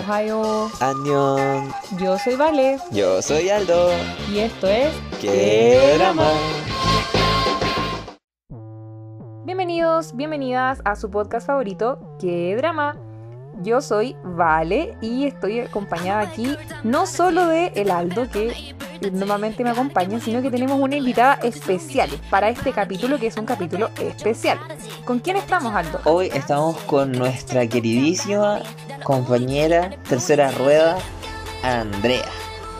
Ohio. Annyeong. Yo soy Vale. Yo soy Aldo. Y esto es. ¡Qué drama! Bienvenidos, bienvenidas a su podcast favorito, ¡Qué drama! Yo soy Vale y estoy acompañada aquí no solo de El Aldo, que normalmente me acompaña, sino que tenemos una invitada especial para este capítulo, que es un capítulo especial. ¿Con quién estamos, Aldo? Hoy estamos con nuestra queridísima compañera tercera rueda, Andrea,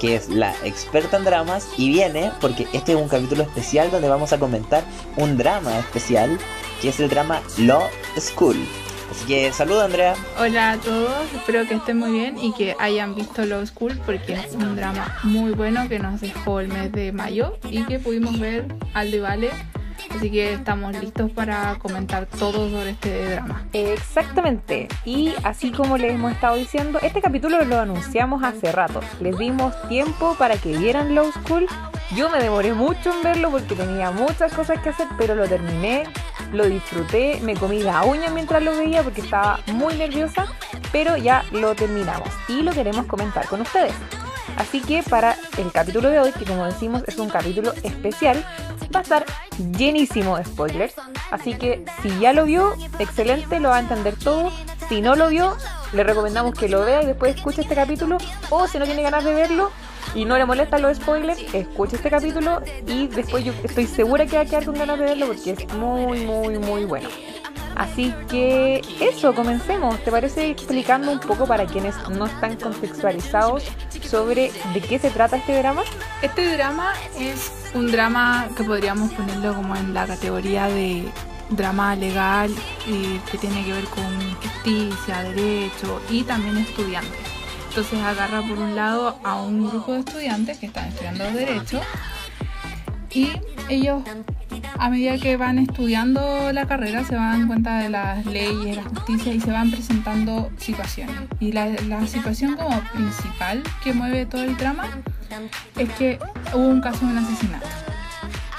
que es la experta en dramas y viene porque este es un capítulo especial donde vamos a comentar un drama especial, que es el drama Law School. Así que saluda Andrea. Hola a todos, espero que estén muy bien y que hayan visto Law School porque es un drama muy bueno que nos dejó el mes de mayo y que pudimos ver al de Vale. Así que estamos listos para comentar todo sobre este drama. Exactamente. Y así como les hemos estado diciendo, este capítulo lo anunciamos hace rato. Les dimos tiempo para que vieran Law School. Yo me demoré mucho en verlo porque tenía muchas cosas que hacer, pero lo terminé, lo disfruté, me comí la uña mientras lo veía porque estaba muy nerviosa, pero ya lo terminamos y lo queremos comentar con ustedes. Así que para el capítulo de hoy, que como decimos es un capítulo especial, va a estar llenísimo de spoilers. Así que si ya lo vio, excelente, lo va a entender todo. Si no lo vio, le recomendamos que lo vea y después escuche este capítulo. O si no tiene ganas de verlo y no le molestan los spoilers, escuche este capítulo y después yo estoy segura que va a quedar con ganas de verlo porque es muy, muy, muy bueno. Así que eso, comencemos. ¿Te parece explicando un poco para quienes no están contextualizados sobre de qué se trata este drama? Este drama es un drama que podríamos ponerlo como en la categoría de drama legal y que tiene que ver con justicia, derecho y también estudiantes. Entonces agarra por un lado a un grupo de estudiantes que están estudiando derecho y ellos a medida que van estudiando la carrera se van cuenta de las leyes, la justicia y se van presentando situaciones. Y la, la, situación como principal que mueve todo el drama es que hubo un caso de un asesinato.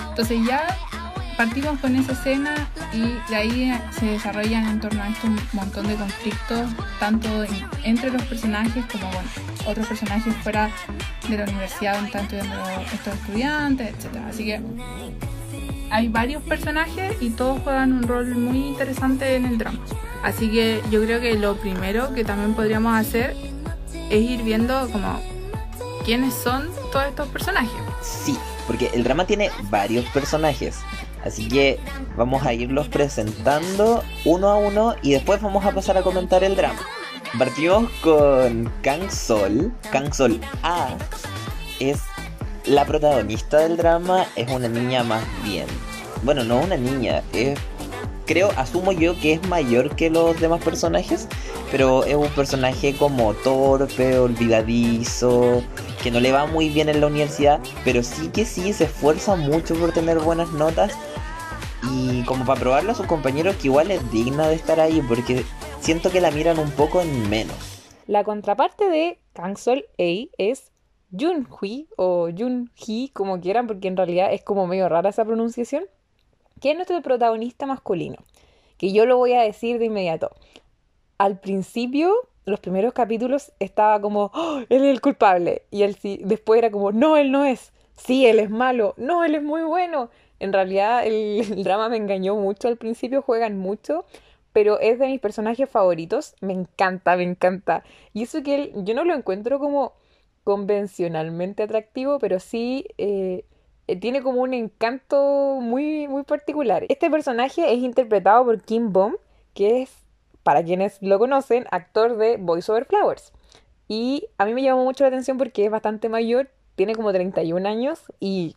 Entonces ya partimos con esa escena y de ahí se desarrollan en torno a esto un montón de conflictos, tanto entre los personajes como bueno, otros personajes fuera de la universidad donde están estudiando estos estudiantes, etc. Así que hay varios personajes y todos juegan un rol muy interesante en el drama. Así que yo creo que lo primero que también podríamos hacer es ir viendo como quiénes son todos estos personajes. Sí, porque el drama tiene varios personajes. Así que vamos a irlos presentando uno a uno y después vamos a pasar a comentar el drama. Partimos con Kang Sol. Kang Sol A es la protagonista del drama, es una niña más bien. Bueno, no una niña, creo, asumo yo que es mayor que los demás personajes, pero es un personaje como torpe, olvidadizo, que no le va muy bien en la universidad, pero sí que sí se esfuerza mucho por tener buenas notas y como para probarle a sus compañeros que igual es digna de estar ahí porque siento que la miran un poco en menos. La contraparte de Kangsol A es Junhui o Junhee, como quieran, porque en realidad es como medio rara esa pronunciación, que es nuestro protagonista masculino, que yo lo voy a decir de inmediato. Al principio, los primeros capítulos estaba como, oh, él es el culpable, y él sí, después era como, no, él no es, sí, él es malo, no, él es muy bueno. En realidad el, drama me engañó mucho al principio, juegan mucho, pero es de mis personajes favoritos, me encanta, me encanta. Y eso que yo no lo encuentro como convencionalmente atractivo, pero sí eh, tiene como un encanto muy, muy particular. Este personaje es interpretado por Kim Bom, que es, para quienes lo conocen, actor de Voice Over Flowers. Y a mí me llamó mucho la atención porque es bastante mayor, tiene como 31 años y,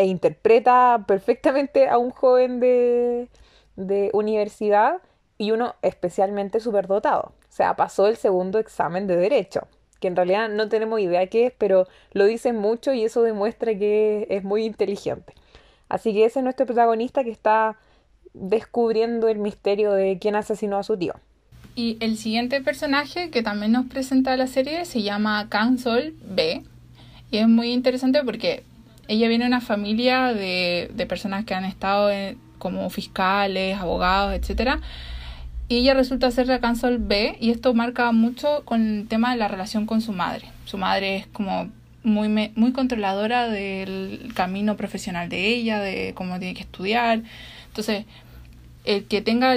e interpreta perfectamente a un joven de, de universidad y uno especialmente superdotado. O sea, pasó el segundo examen de derecho que en realidad no tenemos idea qué es, pero lo dicen mucho y eso demuestra que es muy inteligente. Así que ese es nuestro protagonista que está descubriendo el misterio de quién asesinó a su tío. Y el siguiente personaje que también nos presenta la serie se llama Kansol B. Y es muy interesante porque ella viene de una familia de, de personas que han estado como fiscales, abogados, etcétera y ella resulta ser la Cancel B y esto marca mucho con el tema de la relación con su madre. Su madre es como muy, muy controladora del camino profesional de ella, de cómo tiene que estudiar. Entonces, el que tenga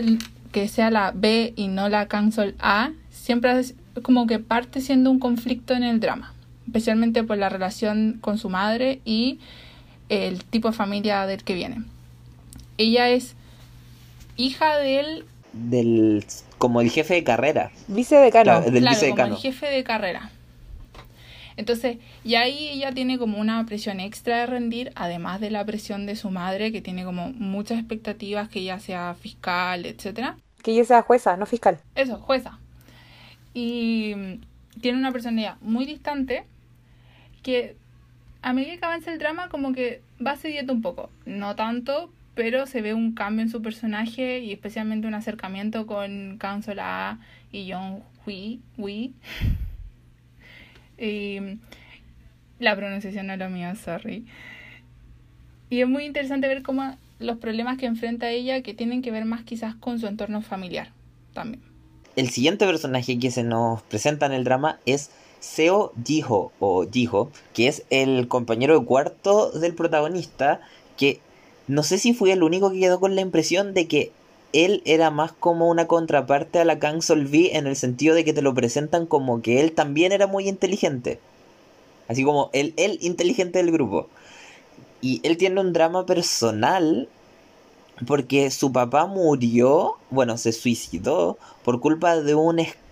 que sea la B y no la Cancel A, siempre es como que parte siendo un conflicto en el drama, especialmente por la relación con su madre y el tipo de familia del que viene. Ella es hija del del como el jefe de carrera. Vicedecano. del claro, como el jefe de carrera. Entonces, y ahí ella tiene como una presión extra de rendir, además de la presión de su madre, que tiene como muchas expectativas que ella sea fiscal, etcétera. Que ella sea jueza, no fiscal. Eso, jueza. Y tiene una personalidad muy distante que a medida que avanza el drama como que va cediendo un poco. No tanto, pero se ve un cambio en su personaje y especialmente un acercamiento con Council A y John Hui. Hui. Y la pronunciación no es lo mío, sorry. Y es muy interesante ver cómo los problemas que enfrenta ella que tienen que ver más quizás con su entorno familiar también. El siguiente personaje que se nos presenta en el drama es Seo Jiho o Jiho, que es el compañero de cuarto del protagonista, que no sé si fui el único que quedó con la impresión de que él era más como una contraparte a la Kang Solvi en el sentido de que te lo presentan como que él también era muy inteligente. Así como el, el inteligente del grupo. Y él tiene un drama personal porque su papá murió, bueno, se suicidó por culpa de un escándalo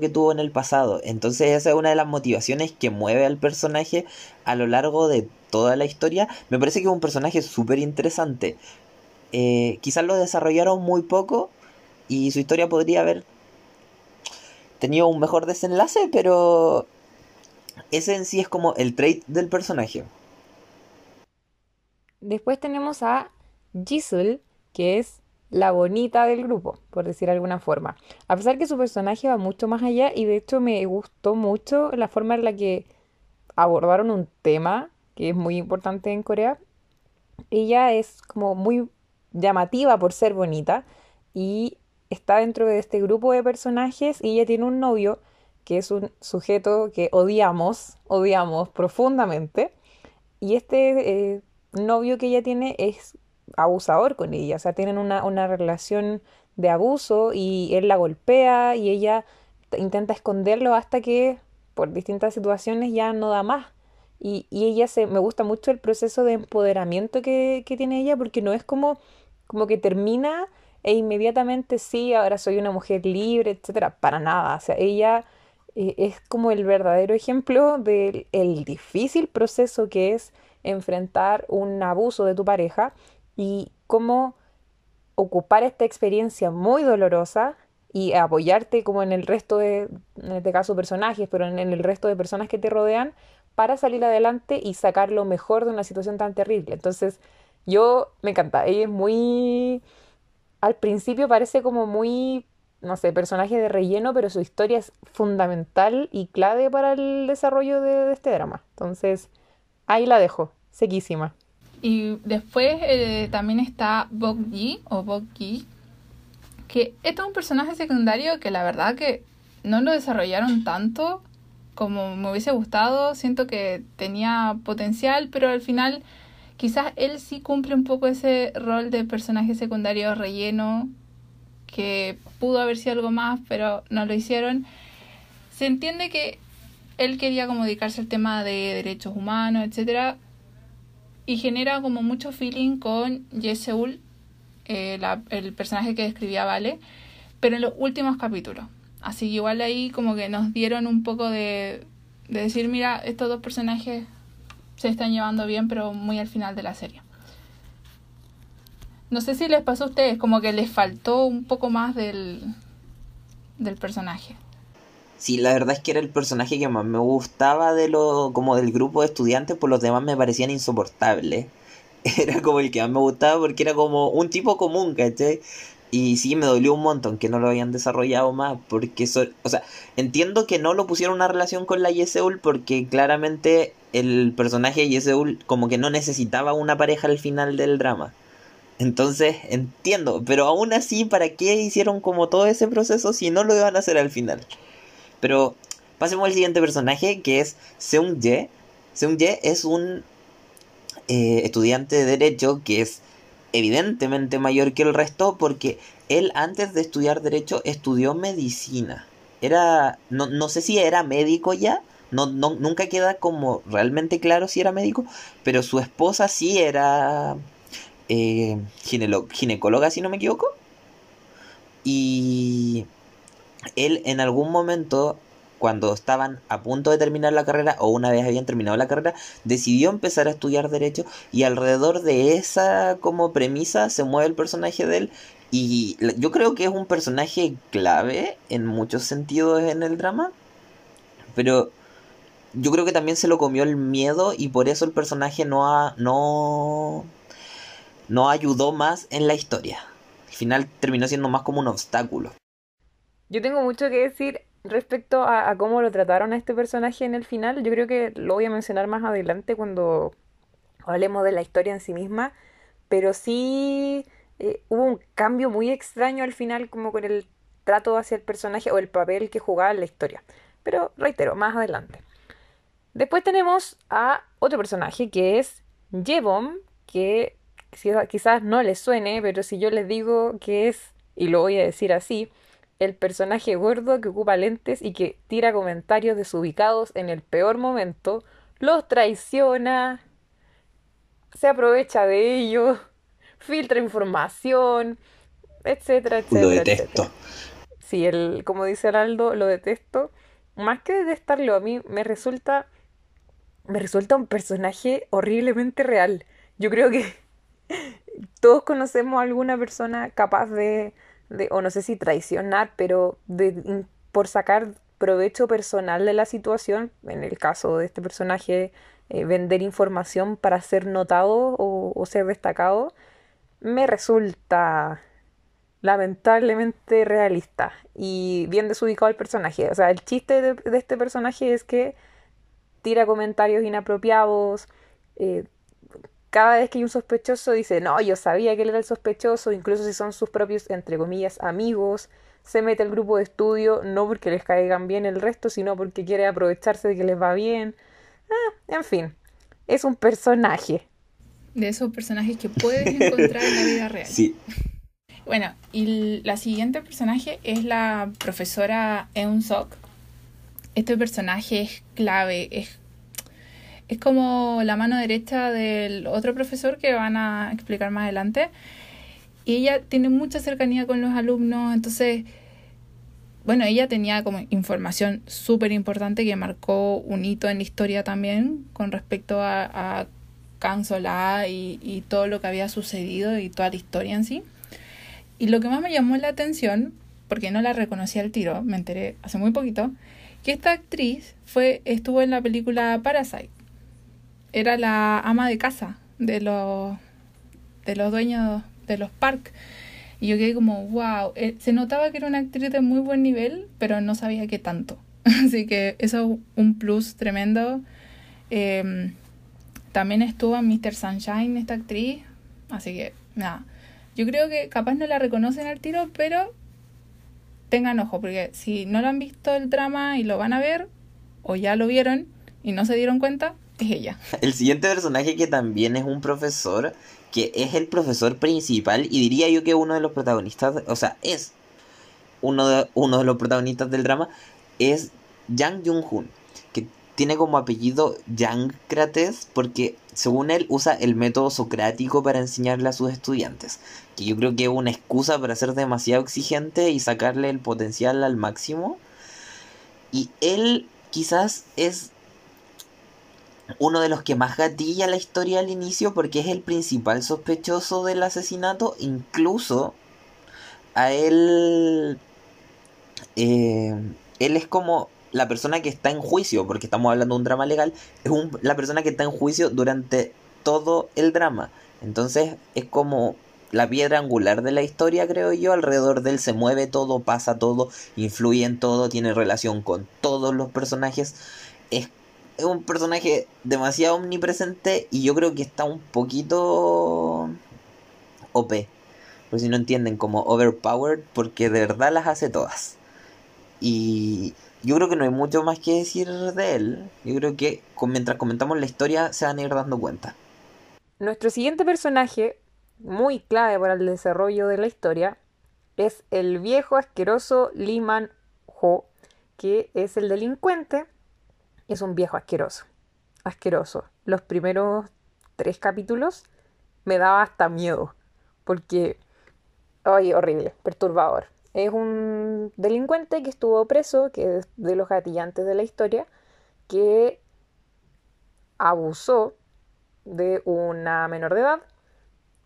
que tuvo en el pasado. Entonces esa es una de las motivaciones que mueve al personaje a lo largo de toda la historia. Me parece que es un personaje súper interesante. Eh, quizás lo desarrollaron muy poco y su historia podría haber tenido un mejor desenlace, pero ese en sí es como el trait del personaje. Después tenemos a Jisoo, que es la bonita del grupo, por decir de alguna forma. A pesar que su personaje va mucho más allá y de hecho me gustó mucho la forma en la que abordaron un tema que es muy importante en Corea. Ella es como muy llamativa por ser bonita y está dentro de este grupo de personajes y ella tiene un novio que es un sujeto que odiamos, odiamos profundamente y este eh, novio que ella tiene es abusador con ella, o sea, tienen una, una relación de abuso y él la golpea y ella intenta esconderlo hasta que por distintas situaciones ya no da más. Y, y ella se, me gusta mucho el proceso de empoderamiento que, que tiene ella porque no es como como que termina e inmediatamente sí, ahora soy una mujer libre, etcétera, para nada. O sea, ella eh, es como el verdadero ejemplo del el difícil proceso que es enfrentar un abuso de tu pareja y cómo ocupar esta experiencia muy dolorosa y apoyarte como en el resto de, en este caso personajes, pero en el resto de personas que te rodean para salir adelante y sacar lo mejor de una situación tan terrible. Entonces, yo me encanta. Ella es muy. Al principio parece como muy, no sé, personaje de relleno, pero su historia es fundamental y clave para el desarrollo de, este drama. Entonces, ahí la dejo, sequísima. Y después eh, también está Yi o que este es un personaje secundario que la verdad que no lo desarrollaron tanto como me hubiese gustado. Siento que tenía potencial, pero al final quizás él sí cumple un poco ese rol de personaje secundario relleno, que pudo haber sido algo más, pero no lo hicieron. Se entiende que él quería como dedicarse al tema de derechos humanos, etcétera, y genera como mucho feeling con Yeseul, eh, el personaje que describía Vale, pero en los últimos capítulos. Así que igual ahí como que nos dieron un poco de, de decir, mira, estos dos personajes se están llevando bien, pero muy al final de la serie. No sé si les pasó a ustedes, como que les faltó un poco más del, del personaje. Sí, la verdad es que era el personaje que más me gustaba de lo, como del grupo de estudiantes, por los demás me parecían insoportables. Era como el que más me gustaba porque era como un tipo común, ¿cachai? Y sí, me dolió un montón que no lo hayan desarrollado más, porque, o sea, entiendo que no lo pusieron una relación con la Yeseul porque claramente el personaje de Yeseul como que no necesitaba una pareja al final del drama. Entonces, entiendo, pero aún así, ¿para qué hicieron como todo ese proceso si no lo iban a hacer al final? Pero pasemos al siguiente personaje, que es Seung Ye. Seung Ye es un eh, estudiante de Derecho que es evidentemente mayor que el resto porque él antes de estudiar Derecho estudió Medicina. Era, no, no sé si era médico ya, no, no, nunca queda como realmente claro si era médico, pero su esposa sí era eh, ginecóloga, si no me equivoco. Y él en algún momento, cuando estaban a punto de terminar la carrera, o una vez habían terminado la carrera, decidió empezar a estudiar derecho y alrededor de esa como premisa se mueve el personaje de él. Y yo creo que es un personaje clave en muchos sentidos en el drama. Pero yo creo que también se lo comió el miedo y por eso el personaje no ha, no no ayudó más en la historia. Al final terminó siendo más como un obstáculo. Yo tengo mucho que decir respecto a, cómo lo trataron a este personaje en el final. Yo creo que lo voy a mencionar más adelante cuando hablemos de la historia en sí misma. Pero sí eh, hubo un cambio muy extraño al final como con el trato hacia el personaje o el papel que jugaba en la historia. Pero reitero, más adelante. Después tenemos a otro personaje que es Jebom, que quizás no les suene, pero si yo les digo que es, y lo voy a decir así, el personaje gordo que ocupa lentes y que tira comentarios desubicados en el peor momento, los traiciona, se aprovecha de ellos, filtra información, etcétera, etcétera. Lo detesto. Sí, el, como dice Araldo, lo detesto. Más que detestarlo, a mí me resulta. Me resulta un personaje horriblemente real. Yo creo que todos conocemos a alguna persona capaz de, o no sé si traicionar, pero de, por sacar provecho personal de la situación, en el caso de este personaje, eh, vender información para ser notado o, ser destacado, me resulta lamentablemente realista y bien desubicado el personaje. O sea, el chiste de, este personaje es que tira comentarios inapropiados, eh, cada vez que hay un sospechoso dice, no, yo sabía que él era el sospechoso, incluso si son sus propios, entre comillas, amigos, se mete al grupo de estudio, no porque les caigan bien el resto, sino porque quiere aprovecharse de que les va bien. Ah, en fin, es un personaje. De esos personajes que puedes encontrar en la vida real. Sí. Bueno, y la siguiente personaje es la profesora Eun Sok. Este personaje es clave, es es como la mano derecha del otro profesor que van a explicar más adelante. Y ella tiene mucha cercanía con los alumnos, entonces, bueno, ella tenía como información súper importante que marcó un hito en la historia también con respecto a, a y, y todo lo que había sucedido y toda la historia en sí. Y lo que más me llamó la atención, porque no la reconocí al tiro, me enteré hace muy poquito, que esta actriz fue, estuvo en la película Parasite era la ama de casa de los, de los dueños de los parques. Y yo quedé como, wow, eh, se notaba que era una actriz de muy buen nivel, pero no sabía qué tanto. Así que eso es un plus tremendo. Em, también estuvo en Mr. Sunshine esta actriz. Así que, nada. Yo creo que capaz no la reconocen al tiro, pero tengan ojo, porque si no lo han visto el drama y lo van a ver, o ya lo vieron y no se dieron cuenta, El siguiente personaje que también es un profesor, que es el profesor principal y diría yo que uno de los protagonistas, o sea, es uno de, uno de los protagonistas del drama, es Yang Jung-hoon, que tiene como apellido Krates porque según él usa el método socrático para enseñarle a sus estudiantes, que yo creo que es una excusa para ser demasiado exigente y sacarle el potencial al máximo. Y él quizás es uno de los que más gatilla la historia al inicio porque es el principal sospechoso del asesinato. Incluso a él... Eh, él es como la persona que está en juicio, porque estamos hablando de un drama legal, es la persona que está en juicio durante todo el drama. Entonces es como la piedra angular de la historia, creo yo. Alrededor de él se mueve todo, pasa todo, influye en todo, tiene relación con todos los personajes. Es es un personaje demasiado omnipresente y yo creo que está un poquito OP. Por si no entienden, como overpowered, porque de verdad las hace todas. Y yo creo que no hay mucho más que decir de él. Yo creo que mientras comentamos la historia se van a ir dando cuenta. Nuestro siguiente personaje, muy clave para el desarrollo de la historia, es el viejo asqueroso Liman Ho, que es el delincuente. Es un viejo asqueroso. Asqueroso. Los primeros tres capítulos me daba hasta miedo. Porque. Ay, horrible, perturbador. Es un delincuente que estuvo preso, que es de los gatillantes de la historia, que abusó de una menor de edad.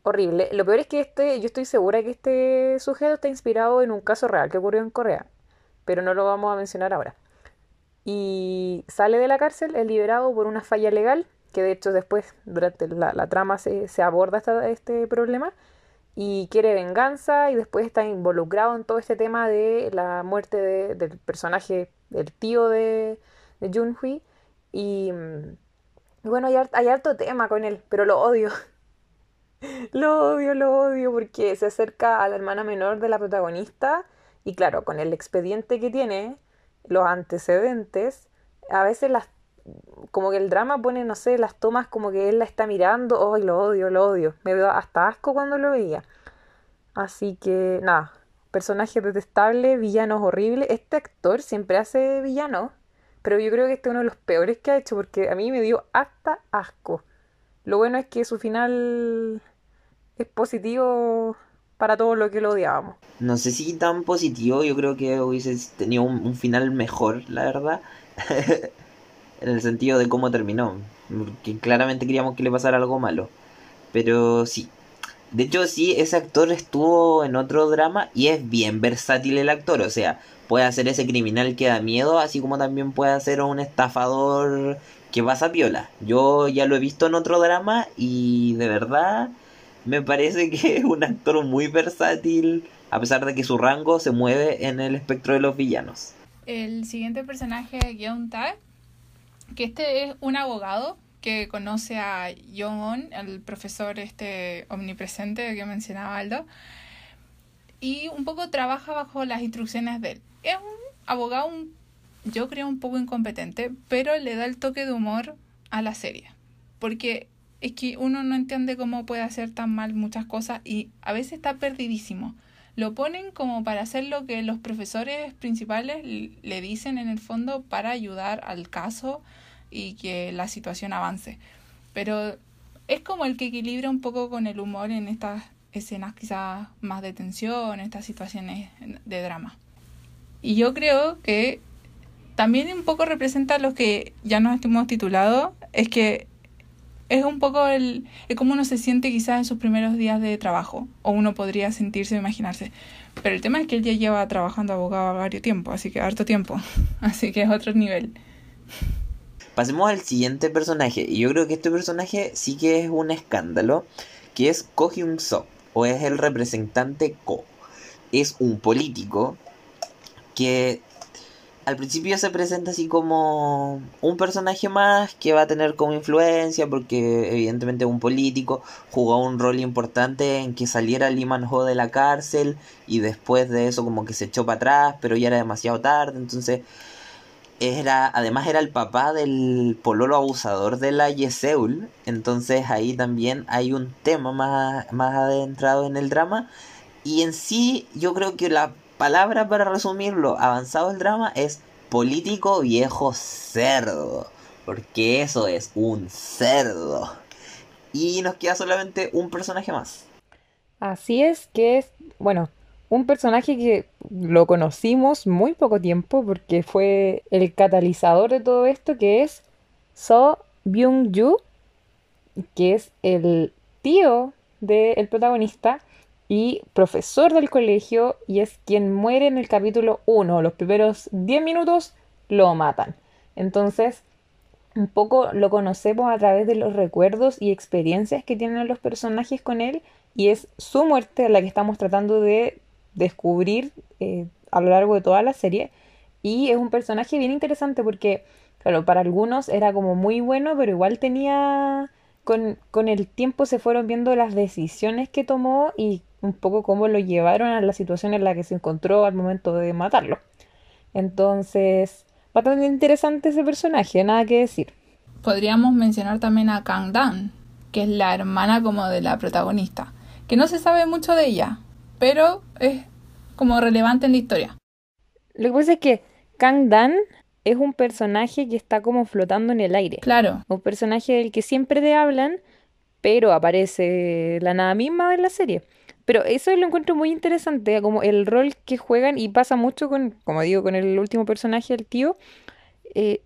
Horrible. Lo peor es que este, yo estoy segura que este sujeto está inspirado en un caso real que ocurrió en Corea, pero no lo vamos a mencionar ahora. Y sale de la cárcel, es liberado por una falla legal, que de hecho después, durante la, trama, se, aborda este problema y quiere venganza y después está involucrado en todo este tema de la muerte del personaje, del tío de, de Junhui. Y, bueno, hay, hay tema con él, pero lo odio. lo odio, lo odio porque se acerca a la hermana menor de la protagonista y claro, con el expediente que tiene, los antecedentes, a veces las como que el drama pone, no sé, las tomas como que él la está mirando, ¡ay, lo odio, lo odio! Me veo hasta asco cuando lo veía. Así que, nada, personaje detestable, villanos horribles. Este actor siempre hace villano, pero yo creo que este es uno de los peores que ha hecho porque a mí me dio hasta asco. Lo bueno es que su final es positivo para todo lo que lo odiábamos. No sé si tan positivo, yo creo que hubiese tenido un final mejor, la verdad. en el sentido de cómo terminó. Porque claramente queríamos que le pasara algo malo. Pero sí. De hecho, sí, ese actor estuvo en otro drama y es bien versátil el actor. O sea, puede hacer ese criminal que da miedo, así como también puede hacer un estafador que pasa piola. Yo ya lo he visto en otro drama y de verdad me parece que es un actor muy versátil, a pesar de que su rango se mueve en el espectro de los villanos. El siguiente personaje, Yeon Tak, que este es un abogado que conoce a Jong-on, el profesor este omnipresente que mencionaba Aldo, y un poco trabaja bajo las instrucciones de él. Es un abogado, yo creo, un poco incompetente, pero le da el toque de humor a la serie, porque es que uno no entiende cómo puede hacer tan mal muchas cosas y a veces está perdidísimo. Lo ponen como para hacer lo que los profesores principales le dicen en el fondo para ayudar al caso y que la situación avance. Pero es como el que equilibra un poco con el humor en estas escenas quizás más de tensión, estas situaciones de drama. Y yo creo que también un poco representa lo que ya nos hemos titulado, es que es un poco el, es como uno se siente quizás en sus primeros días de trabajo, o uno podría sentirse o imaginarse. Pero el tema es que él ya lleva trabajando abogado varios tiempo, así que harto tiempo, así que es otro nivel. Pasemos al siguiente personaje, y yo creo que este personaje sí que es un escándalo, que es Ko Hyun So, o es el representante Ko. Es un político que al principio se presenta así como un personaje más que va a tener como influencia porque evidentemente un político, jugó un rol importante en que saliera Liman Ho de la cárcel y después de eso como que se echó para atrás, pero ya era demasiado tarde, entonces era además era el papá del pololo abusador de la Yeseul, entonces ahí también hay un tema más, más adentrado en el drama. Y en sí yo creo que la palabra para resumirlo, avanzado el drama, es político viejo cerdo. Porque eso es un cerdo. Y nos queda solamente un personaje más. Así es que es, bueno, un personaje que lo conocimos muy poco tiempo porque fue el catalizador de todo esto, que es So Byung-ju, que es el tío del protagonista y profesor del colegio y es quien muere en el capítulo 1. Los primeros 10 minutos lo matan. Entonces, un poco lo conocemos a través de los recuerdos y experiencias que tienen los personajes con él y es su muerte la que estamos tratando de descubrir eh, a lo largo de toda la serie y es un personaje bien interesante porque, claro, para algunos era como muy bueno, pero igual tenía con, con el tiempo se fueron viendo las decisiones que tomó y un poco cómo lo llevaron a la situación en la que se encontró al momento de matarlo. Entonces, bastante interesante ese personaje, nada que decir. Podríamos mencionar también a Kang Dan, que es la hermana como de la protagonista, que no se sabe mucho de ella, pero es como relevante en la historia. Lo que pasa es que Kang Dan es un personaje que está como flotando en el aire. Claro. Un personaje del que siempre te hablan, pero aparece la nada misma en la serie. Pero eso lo encuentro muy interesante, como el rol que juegan y pasa mucho con, como digo, con el último personaje, el tío. Eh,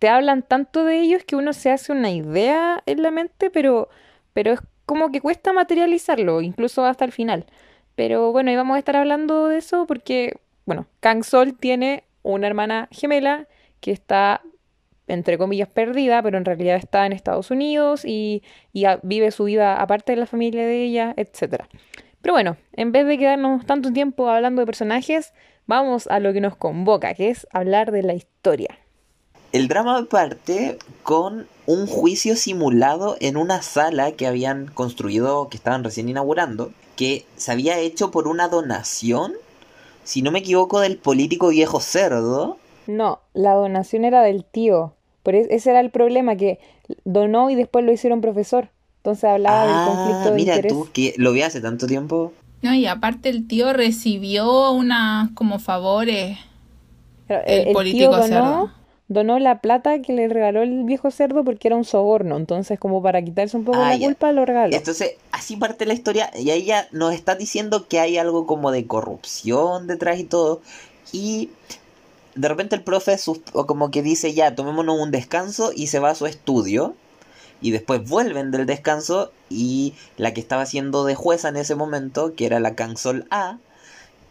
te hablan tanto de ellos que uno se hace una idea en la mente, pero, pero es como que cuesta materializarlo, incluso hasta el final. Pero bueno, y vamos a estar hablando de eso porque, bueno, Kang Sol tiene una hermana gemela que está, entre comillas, perdida, pero en realidad está en Estados Unidos y, y vive su vida aparte de la familia de ella, etc. Pero bueno, en vez de quedarnos tanto tiempo hablando de personajes, vamos a lo que nos convoca, que es hablar de la historia. El drama parte con un juicio simulado en una sala que habían construido, que estaban recién inaugurando, que se había hecho por una donación, si no me equivoco, del político viejo cerdo. No, la donación era del tío. Por ese era el problema, que donó y después lo hicieron profesor. Entonces hablaba del conflicto de mira interés. tú, que lo vi hace tanto tiempo. No, y aparte el tío recibió unas como favores. El político tío donó, cerdo. donó la plata que le regaló el viejo cerdo porque era un soborno. Entonces, como para quitarse un poco Ah, la ya. culpa, lo regaló. Entonces, así parte la historia y ahí ya nos está diciendo que hay algo como de corrupción detrás y todo. Y de repente el profe sus- o como que dice ya, tomémonos un descanso y se va a su estudio. Y después vuelven del descanso y la que estaba haciendo de jueza en ese momento, que era la Cansol A,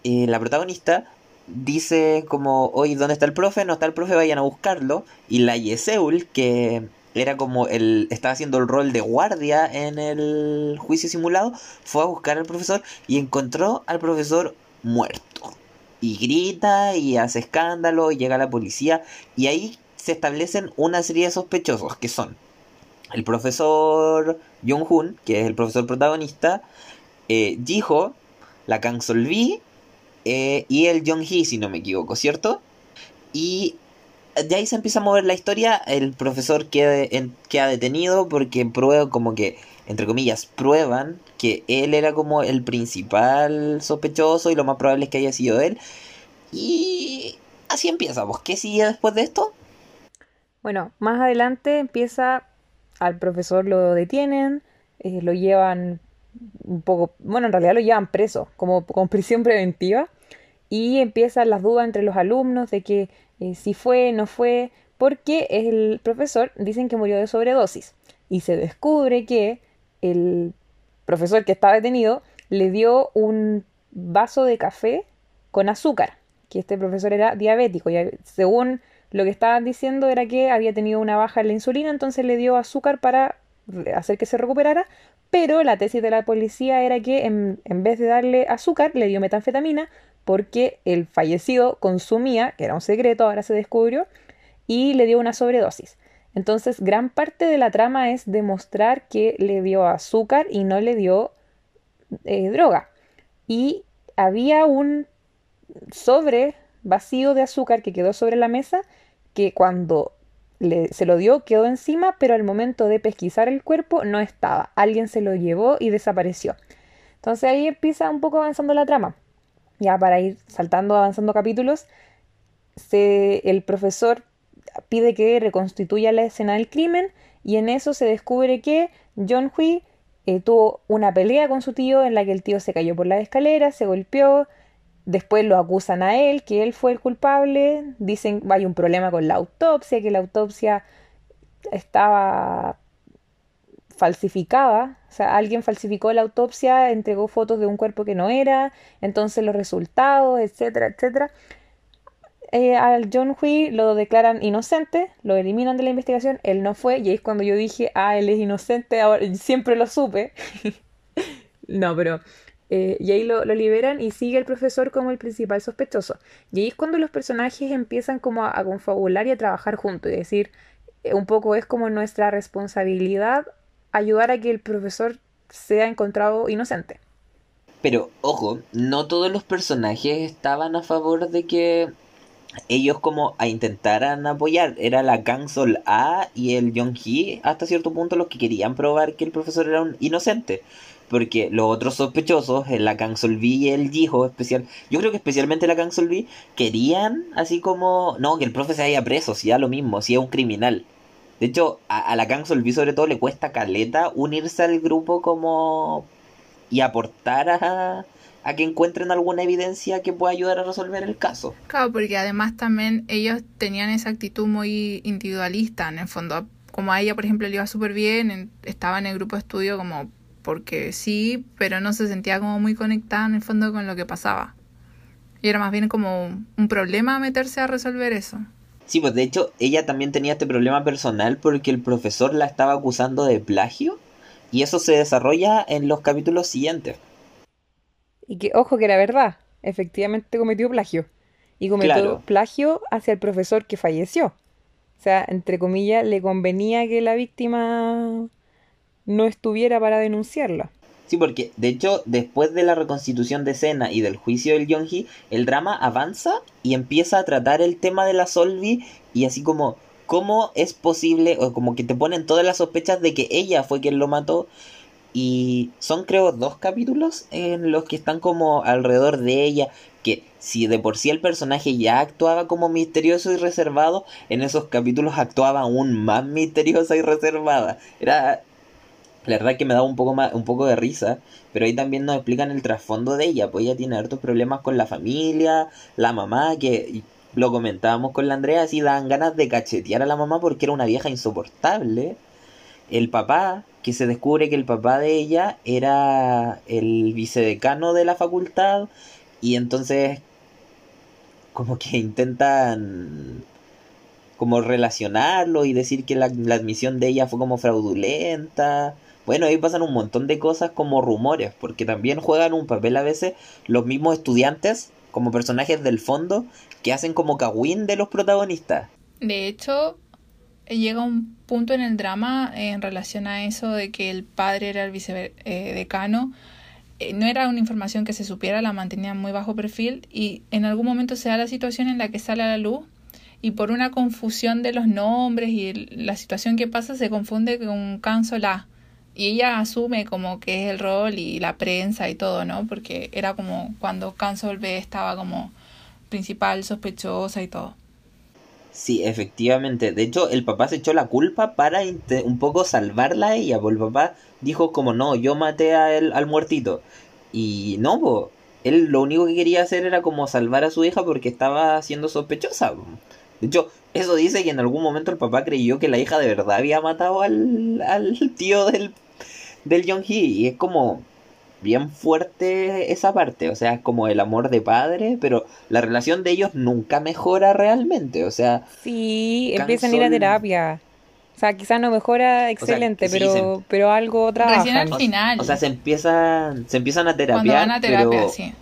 eh, la protagonista, dice como, oye, ¿dónde está el profe? No está el profe, vayan a buscarlo. Y la Yeseul, que era como el, estaba haciendo el rol de guardia en el juicio simulado, fue a buscar al profesor y encontró al profesor muerto. Y grita y hace escándalo y llega la policía y ahí se establecen una serie de sospechosos que son el profesor Jung-hoon, que es el profesor protagonista, eh, la Kang Sol-bi eh, y el Jong-hee, si no me equivoco, ¿cierto? Y de ahí se empieza a mover la historia, el profesor queda, en- detenido porque prueba como que, entre comillas, prueban que él era como el principal sospechoso y lo más probable es que haya sido él. Y así empieza, ¿vos qué sigue después de esto? Bueno, más adelante empieza, al profesor lo detienen, eh, lo llevan un poco, bueno, en realidad lo llevan preso, como con prisión preventiva, y empiezan las dudas entre los alumnos de que eh, si fue, no fue, porque el profesor dicen que murió de sobredosis, y se descubre que el profesor que está detenido le dio un vaso de café con azúcar, que este profesor era diabético, y según lo que estaban diciendo era que había tenido una baja en la insulina, entonces le dio azúcar para hacer que se recuperara, pero la tesis de la policía era que en, en vez de darle azúcar, le dio metanfetamina porque el fallecido consumía, que era un secreto, ahora se descubrió, y le dio una sobredosis. Entonces, gran parte de la trama es demostrar que le dio azúcar y no le dio eh, droga. Y había un sobre vacío de azúcar que quedó sobre la mesa que cuando le- se lo dio quedó encima, pero al momento de pesquisar el cuerpo no estaba. Alguien se lo llevó y desapareció. Entonces ahí empieza un poco avanzando la trama. Ya para ir saltando, avanzando capítulos, se- el profesor pide que reconstituya la escena del crimen y en eso se descubre que John Hui eh, tuvo una pelea con su tío en la que el tío se cayó por la escalera, se golpeó, después lo acusan a él, que él fue el culpable, dicen hay un problema con la autopsia, que la autopsia estaba falsificada, o sea, alguien falsificó la autopsia, entregó fotos de un cuerpo que no era, entonces los resultados, etcétera, etcétera. Eh, al John Hui lo declaran inocente, lo eliminan de la investigación, él no fue, y ahí es cuando yo dije, ah, él es inocente, ahora siempre lo supe. no, pero eh, y ahí lo, liberan y sigue el profesor como el principal sospechoso. Y ahí es cuando los personajes empiezan como a, confabular y a trabajar juntos, y decir, eh, un poco es como nuestra responsabilidad ayudar a que el profesor sea encontrado inocente. Pero, ojo, no todos los personajes estaban a favor de que ellos como a intentaran apoyar. Era la Sol A y el Young Hee hasta cierto punto los que querían probar que el profesor era un inocente. Porque los otros sospechosos, la Sol B y el Jiho especial, yo creo que especialmente la Sol B, querían así como, no, que el profe se haya preso, si da lo mismo, si es un criminal. De hecho, a, la Sol B sobre todo le cuesta caleta unirse al grupo como y aportar a, a que encuentren alguna evidencia que pueda ayudar a resolver el caso. Claro, porque además también ellos tenían esa actitud muy individualista, en el fondo. Como a ella, por ejemplo, le iba súper bien, estaba en el grupo de estudio como porque sí, pero no se sentía como muy conectada en el fondo con lo que pasaba. Y era más bien como un problema meterse a resolver eso. Sí, pues de hecho ella también tenía este problema personal porque el profesor la estaba acusando de plagio y eso se desarrolla en los capítulos siguientes. Y que, ojo, que era verdad, efectivamente cometió plagio. Y cometió plagio hacia el profesor que falleció. O sea, entre comillas, le convenía que la víctima no estuviera para denunciarla. Sí, porque de hecho, después de la reconstitución de escena y del juicio del Yonji, el drama avanza y empieza a tratar el tema de la Solvi y así como cómo es posible, o como que te ponen todas las sospechas de que ella fue quien lo mató. Y son creo dos capítulos en los que están como alrededor de ella, que si de por sí el personaje ya actuaba como misterioso y reservado, en esos capítulos actuaba aún más misteriosa y reservada. Era la verdad que me daba un poco más, un poco de risa, pero ahí también nos explican el trasfondo de ella, pues ella tiene hartos problemas con la familia, la mamá, que lo comentábamos con la Andrea, así dan ganas de cachetear a la mamá porque era una vieja insoportable. El papá, que se descubre que el papá de ella era el vicedecano de la facultad y entonces como que intentan como relacionarlo y decir que la admisión de ella fue como fraudulenta. Bueno, ahí pasan un montón de cosas como rumores, porque también juegan un papel a veces los mismos estudiantes como personajes del fondo que hacen como cagüín de los protagonistas. De hecho, llega un punto en el drama en relación a eso de que el padre era el vicedecano. Eh, no era una información que se supiera, la mantenía muy bajo perfil y en algún momento se da la situación en la que sale a la luz y por una confusión de los nombres y la situación que pasa se confunde con Canzola y ella asume como que es el rol y la prensa y todo, ¿no? Porque era como cuando Cansol B estaba como principal sospechosa y todo. Sí, efectivamente. De hecho, el papá se echó la culpa para un poco salvarla a ella. Porque el papá dijo como, no, yo maté a al muertito. Y no, pues, él lo único que quería hacer era como salvar a su hija porque estaba siendo sospechosa. De hecho, eso dice que en algún momento el papá creyó que la hija de verdad había matado al, al tío del, del Young Hee. Y es como bien fuerte esa parte. O sea, es como el amor de padre, pero la relación de ellos nunca mejora realmente. O sea. Sí, empiezan a ir a terapia. O sea, quizás no mejora excelente, pero, pero algo trabajan. al final. O sea, se empiezan, se empiezan a terapiar, a pero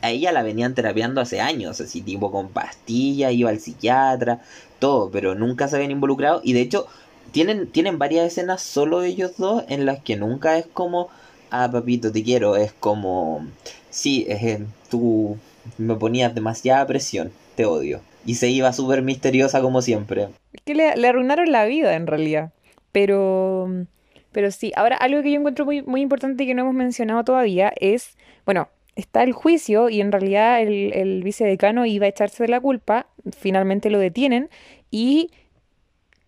a ella la venían terapiando hace años, así tipo con pastillas, iba al psiquiatra, todo, pero nunca se habían involucrado. Y de hecho, tienen, tienen varias escenas solo ellos dos en las que nunca es como, ah, papito, te quiero. Es como, sí, es, tú me ponías demasiada presión, te odio. Y se iba súper misteriosa como siempre. Que le, arruinaron la vida en realidad. Pero, pero sí, ahora algo que yo encuentro muy, muy importante y que no hemos mencionado todavía es, bueno, está el juicio y en realidad el, el vicedecano iba a echarse de la culpa, finalmente lo detienen y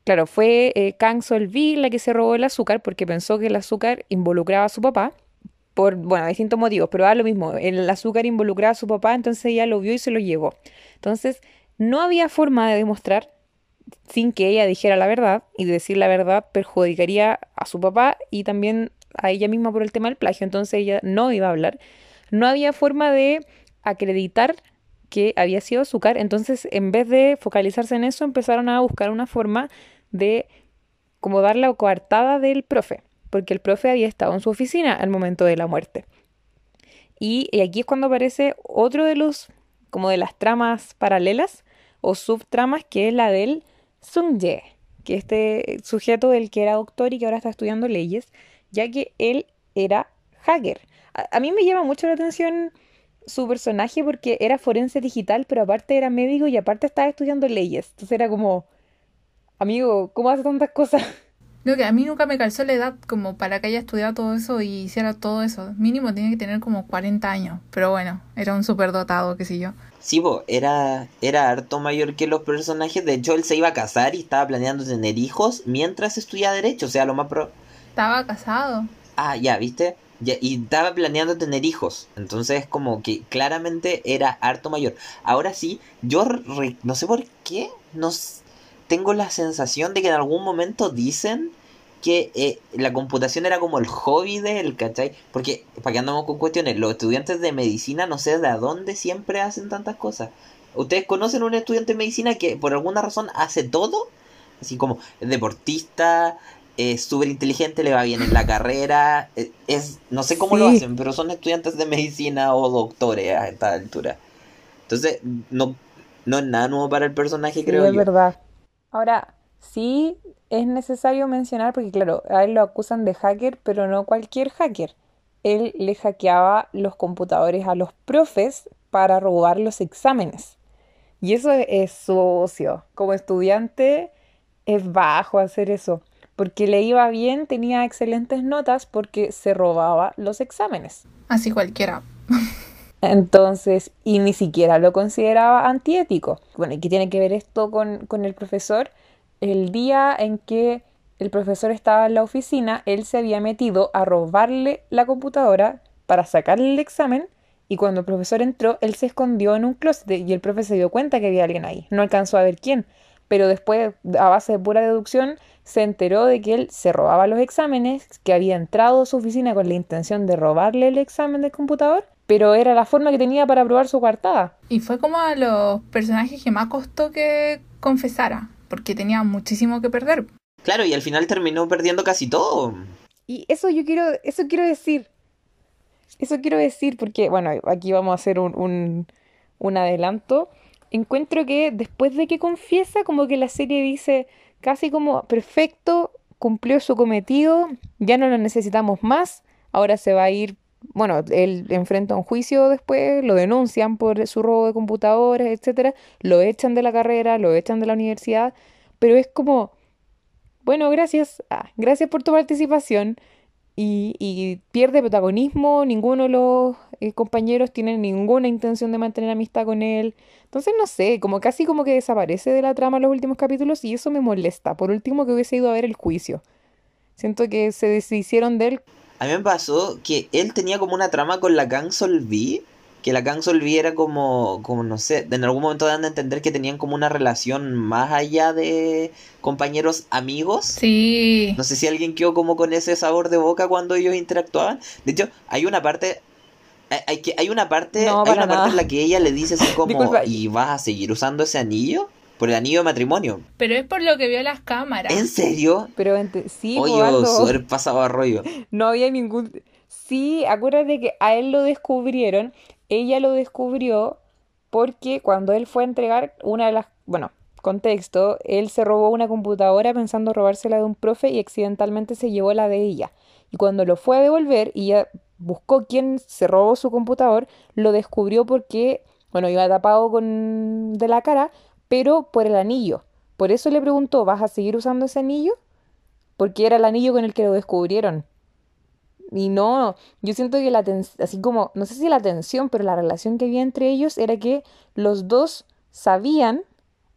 claro, fue eh, Kang Solvi la que se robó el azúcar porque pensó que el azúcar involucraba a su papá por, bueno, distintos motivos, pero da lo mismo, el azúcar involucraba a su papá, entonces ella lo vio y se lo llevó. Entonces, no había forma de demostrar sin que ella dijera la verdad y decir la verdad perjudicaría a su papá y también a ella misma por el tema del plagio, entonces ella no iba a hablar no había forma de acreditar que había sido azúcar, entonces en vez de focalizarse en eso, empezaron a buscar una forma de como dar la coartada del profe, porque el profe había estado en su oficina al momento de la muerte. Y, aquí es cuando aparece otro de los, como de las tramas paralelas o subtramas, que es la del Sung Ye, que este sujeto del que era doctor y que ahora está estudiando leyes, ya que él era hacker. A, a mí me llama mucho la atención su personaje porque era forense digital, pero aparte era médico y aparte estaba estudiando leyes. Entonces era como, amigo, ¿cómo hace tantas cosas? Lo que a mí nunca me calzó la edad como para que haya estudiado todo eso y hiciera todo eso. Mínimo tenía que tener como 40 años. Pero bueno, era un superdotado, qué sé yo. Sí, bo, era, era harto mayor que los personajes. De hecho, él se iba a casar y estaba planeando tener hijos mientras estudiaba Derecho. O sea, lo más pro... Estaba casado. Ah, ya, ¿viste? Y estaba planeando tener hijos. Entonces, como que claramente era harto mayor. Ahora sí, yo no sé por qué, no tengo la sensación de que en algún momento dicen que eh, la computación era como el hobby de él, ¿cachai? Porque, para que andamos con cuestiones, los estudiantes de medicina no sé de a dónde siempre hacen tantas cosas. ¿Ustedes conocen un estudiante de medicina que por alguna razón hace todo? Así como deportista, es súper inteligente, le va bien en la carrera, eh, es no sé cómo lo Sí. hacen, pero son estudiantes de medicina o doctores a esta altura. Entonces, no, no es nada nuevo para el personaje, Sí, creo es yo. verdad. Ahora, sí es necesario mencionar, porque claro, a él lo acusan de hacker, pero no cualquier hacker. Él le hackeaba los computadores a los profes para robar los exámenes. Y eso es, es sucio. Como estudiante es bajo hacer eso, porque le iba bien, tenía excelentes notas porque se robaba los exámenes. Así cualquiera. Entonces, y ni siquiera lo consideraba antiético. Bueno, ¿y qué tiene que ver esto con, con el profesor? El día en que el profesor estaba en la oficina, él se había metido a robarle la computadora para sacarle el examen y cuando el profesor entró, él se escondió en un closet y el profesor se dio cuenta que había alguien ahí. No alcanzó a ver quién, pero después, a base de pura deducción, se enteró de que él se robaba los exámenes, que había entrado a su oficina con la intención de robarle el examen del computador, pero era la forma que tenía para probar su coartada. Y fue como a los personajes que más costó que confesara, porque tenía muchísimo que perder. Claro, y al final terminó perdiendo casi todo. Y eso yo quiero, eso quiero decir. Eso quiero decir porque, bueno, aquí vamos a hacer un, un, un adelanto. Encuentro que después de que confiesa, como que la serie dice casi como perfecto, cumplió su cometido, ya no lo necesitamos más, ahora se va a ir, bueno, él enfrenta un juicio después, lo denuncian por su robo de computadores, etcétera, lo echan de la carrera, lo echan de la universidad, pero es como, bueno, gracias, ah, gracias por tu participación y, y pierde protagonismo, ninguno de los eh, compañeros tiene ninguna intención de mantener amistad con él. Entonces, no sé, como casi como que desaparece de la trama en los últimos capítulos y eso me molesta. Por último, que hubiese ido a ver el juicio. Siento que se deshicieron de él. A mí me pasó que él tenía como una trama con la Gang Solvi, que la Gang Solvi era como, como no sé, en algún momento dan a entender que tenían como una relación más allá de compañeros amigos. Sí. No sé si alguien quedó como con ese sabor de boca cuando ellos interactuaban. De hecho, hay una parte. Hay, que, hay una parte. No, hay una parte en la que ella le dice así como. Disculpa. ¿Y vas a seguir usando ese anillo? Por el anillo de matrimonio. Pero es por lo que vio las cámaras. ¿En serio? Pero sí, Oye, súper pasado a rollo. no había ningún... Sí, acuérdate que a él lo descubrieron. Ella lo descubrió porque cuando él fue a entregar una de las... Bueno, contexto, él se robó una computadora pensando robársela de un profe y accidentalmente se llevó la de ella. Y cuando lo fue a devolver y ella buscó quién se robó su computador, lo descubrió porque, bueno, iba tapado con de la cara, pero por el anillo. Por eso le preguntó, ¿vas a seguir usando ese anillo? Porque era el anillo con el que lo descubrieron. Y no, yo siento que la así como, no sé si la tensión, pero la relación que había entre ellos era que los dos sabían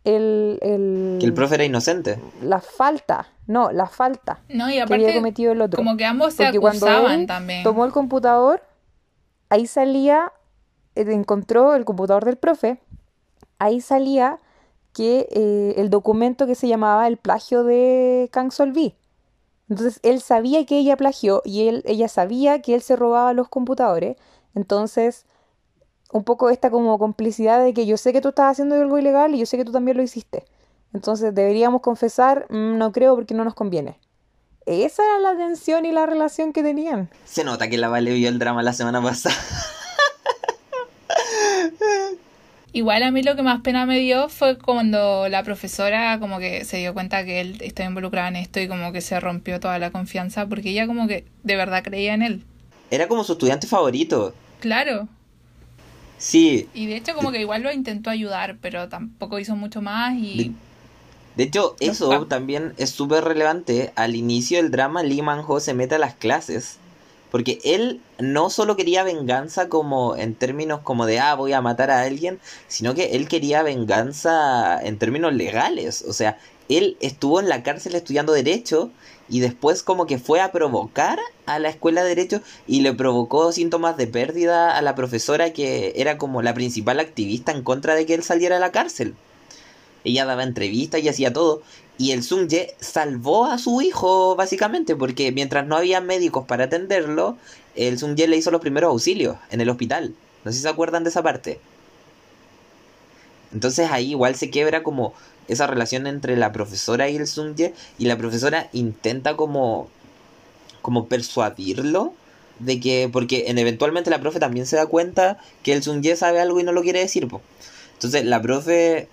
el, el- Que el profe era inocente. la falta, no, la falta No, y que había aparte, cometido el otro. como que ambos se Porque cuando acusaban él también. tomó el computador, ahí salía, encontró el computador del profe, ahí salía que eh, el documento que se llamaba el plagio de Kang Solvi. Entonces él sabía que ella plagió y él, ella sabía que él se robaba los computadores. Entonces, un poco esta como complicidad de que yo sé que tú estás haciendo algo ilegal y yo sé que tú también lo hiciste. Entonces deberíamos confesar, "Mm, no creo porque no nos conviene. Esa era la tensión y la relación que tenían. Se nota que la Vale vio el drama la semana pasada. Igual a mí lo que más pena me dio fue cuando la profesora como que se dio cuenta que él estaba involucrado en esto y como que se rompió toda la confianza porque ella como que de verdad creía en él. Era como su estudiante favorito. Claro. Sí. Y de hecho como que igual lo intentó ayudar, pero tampoco hizo mucho más y... De, hecho, eso también es súper relevante. Al inicio del drama, Lee Man-ho se mete a las clases porque él no solo quería venganza como en términos como de, ah, voy a matar a alguien, sino que él quería venganza en términos legales. O sea, él estuvo en la cárcel estudiando derecho y después como que fue a provocar a la escuela de derecho y le provocó síntomas de pérdida a la profesora que era como la principal activista en contra de que él saliera de la cárcel. Ella daba entrevistas y hacía todo. Y el Ye salvó a su hijo, básicamente, porque mientras no había médicos para atenderlo, el Ye le hizo los primeros auxilios en el hospital. No sé si se acuerdan de esa parte. Entonces ahí igual se quiebra como esa relación entre la profesora y el Ye y la profesora intenta como como persuadirlo de que porque en eventualmente la profe también se da cuenta que el Ye sabe algo y no lo quiere decir, Entonces la profe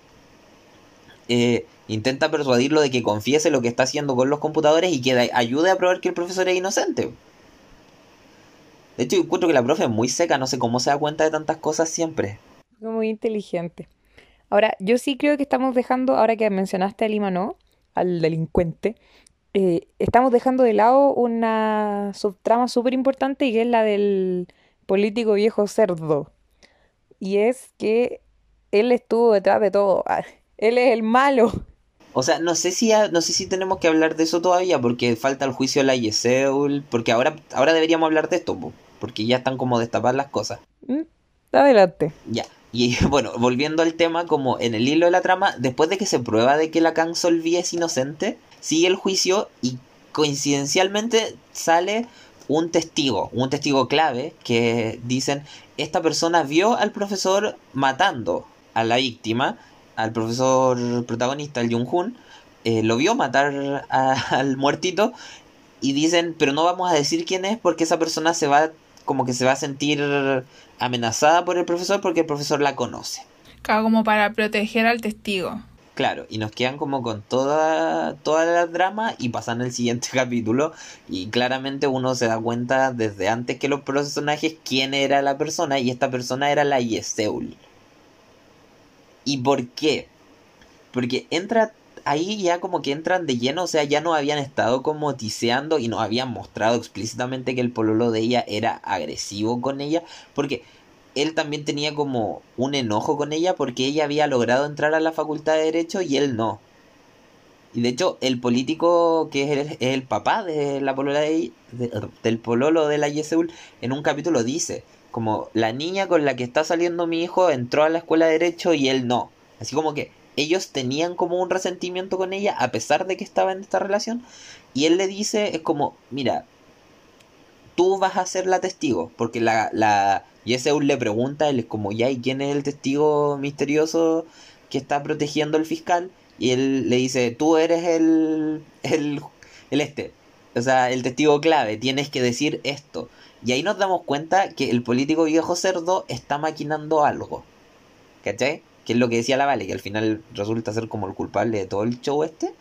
eh, intenta persuadirlo de que confiese lo que está haciendo con los computadores y que ayude a probar que el profesor es inocente. De hecho, encuentro que la profe es muy seca, no sé cómo se da cuenta de tantas cosas siempre. Muy inteligente. Ahora, yo sí creo que estamos dejando, ahora que mencionaste al Imanó, al delincuente, eh, estamos dejando de lado una subtrama súper importante y que es la del político viejo cerdo. Y es que él estuvo detrás de todo. Él es el malo. O sea, no sé si no sé si tenemos que hablar de eso todavía porque falta el juicio de la Yeseul, porque ahora ahora deberíamos hablar de esto, porque ya están como destapar las cosas. Mm, adelante. Ya. Y bueno, volviendo al tema, como en el hilo de la trama, después de que se prueba de que la Kang Solvi es inocente, sigue el juicio y coincidencialmente sale un testigo, un testigo clave, que dicen, esta persona vio al profesor matando a la víctima al profesor protagonista, el Jung-Hoon, eh, lo vio matar al muertito y dicen, pero no vamos a decir quién es porque esa persona se va, como que se va a sentir amenazada por el profesor porque el profesor la conoce. Claro, como para proteger al testigo. Claro, y nos quedan como con toda, toda la drama y pasan el siguiente capítulo y claramente uno se da cuenta desde antes que los personajes quién era la persona y esta persona era la Yeseul. ¿Y por qué? Porque entra ahí ya como que entran de lleno, o sea, ya no habían estado como tiseando y no habían mostrado explícitamente que el pololo de ella era agresivo con ella, porque él también tenía como un enojo con ella porque ella había logrado entrar a la facultad de derecho y él no. Y de hecho, el político que es el, papá de la polola de, del pololo de la Yeseul en un capítulo dice como la niña con la que está saliendo mi hijo entró a la escuela de derecho y él no. Así como que ellos tenían como un resentimiento con ella a pesar de que estaba en esta relación. Y él le dice, es como, mira, tú vas a ser la testigo. Porque la, la Yeseul le pregunta, él es como, ya, ¿y quién es el testigo misterioso que está protegiendo al fiscal? Y él le dice, tú eres el, el, el este. O sea, el testigo clave, tienes que decir esto. Y ahí nos damos cuenta que el político viejo cerdo está maquinando algo. ¿Cachai? Que es lo que decía la Vale, que al final resulta ser como el culpable de todo el show este.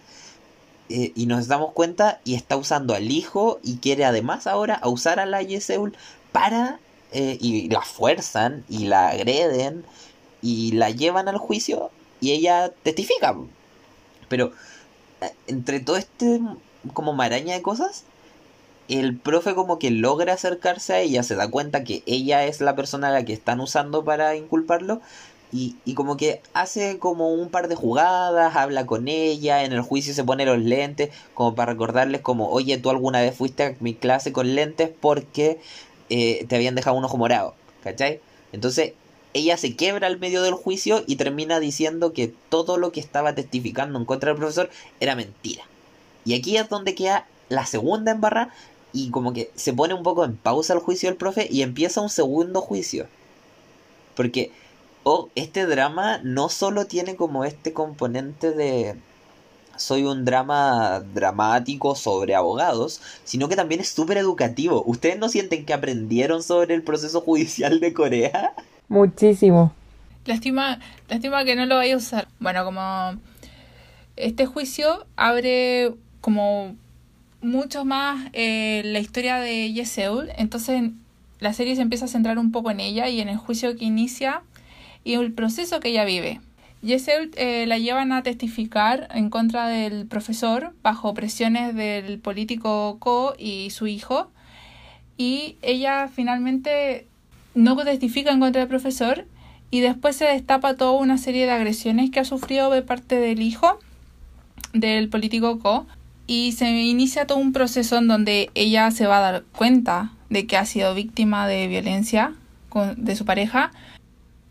Eh, y nos damos cuenta y está usando al hijo y quiere además ahora a usar a la Yeseul para... Eh, y la fuerzan y la agreden y la llevan al juicio y ella testifica. Pero eh, entre todo este como maraña de cosas, el profe como que logra acercarse a ella, se da cuenta que ella es la persona a la que están usando para inculparlo y, y, como que hace como un par de jugadas, habla con ella, en el juicio se pone los lentes como para recordarles como, oye, tú alguna vez fuiste a mi clase con lentes porque eh, te habían dejado un ojo morado, ¿cachai? Entonces ella se quiebra al medio del juicio y termina diciendo que todo lo que estaba testificando en contra del profesor era mentira. Y aquí es donde queda la segunda embarra y como que se pone un poco en pausa el juicio del profe y empieza un segundo juicio. Porque oh, este drama no solo tiene como este componente de soy un drama dramático sobre abogados, sino que también es súper educativo. ¿Ustedes no sienten que aprendieron sobre el proceso judicial de Corea? Muchísimo. Lástima, lástima que no lo vaya a usar. Bueno, como este juicio abre como mucho más eh, la historia de Yeseul, entonces la serie se empieza a centrar un poco en ella y en el juicio que inicia y el proceso que ella vive. Yeseul eh, la llevan a testificar en contra del profesor bajo presiones del político Ko y su hijo. Y ella finalmente no testifica en contra del profesor y después se destapa toda una serie de agresiones que ha sufrido de parte del hijo del político Ko y se inicia todo un proceso en donde ella se va a dar cuenta de que ha sido víctima de violencia de su pareja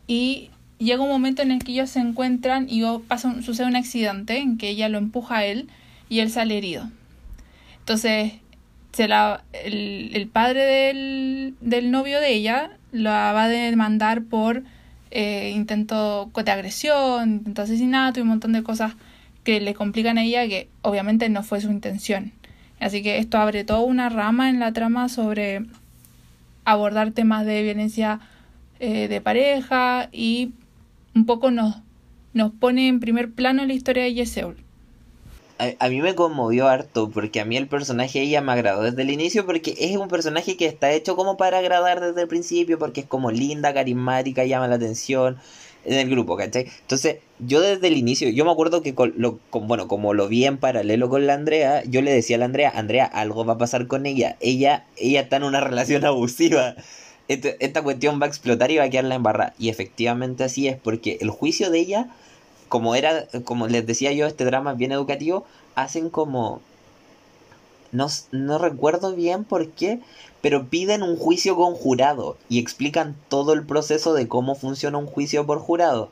y llega un momento en el que ellos se encuentran y pasa sucede un accidente en que ella lo empuja a él y él sale herido. Entonces, se la, el, padre del, del, novio de ella la va a demandar por eh, intento de agresión, intento de asesinato y un montón de cosas que le complican a ella que obviamente no fue su intención. Así que esto abre toda una rama en la trama sobre abordar temas de violencia eh, de pareja y un poco nos, nos pone en primer plano la historia de Yeseul. A, mí me conmovió harto porque a mí el personaje ella me agradó desde el inicio porque es un personaje que está hecho como para agradar desde el principio porque es como linda, carismática, llama la atención en el grupo, ¿cachai? Entonces, yo desde el inicio, yo me acuerdo que, lo, bueno, como lo vi en paralelo con la Andrea, yo le decía a la Andrea, Andrea, algo va a pasar con ella. Ella, ella está en una relación abusiva. Esta, cuestión va a explotar y va a quedarla en barra. Y efectivamente así es, porque el juicio de ella, como era, como les decía yo, este drama bien educativo, hacen como. No, no recuerdo bien por qué, pero piden un juicio con jurado y explican todo el proceso de cómo funciona un juicio por jurado.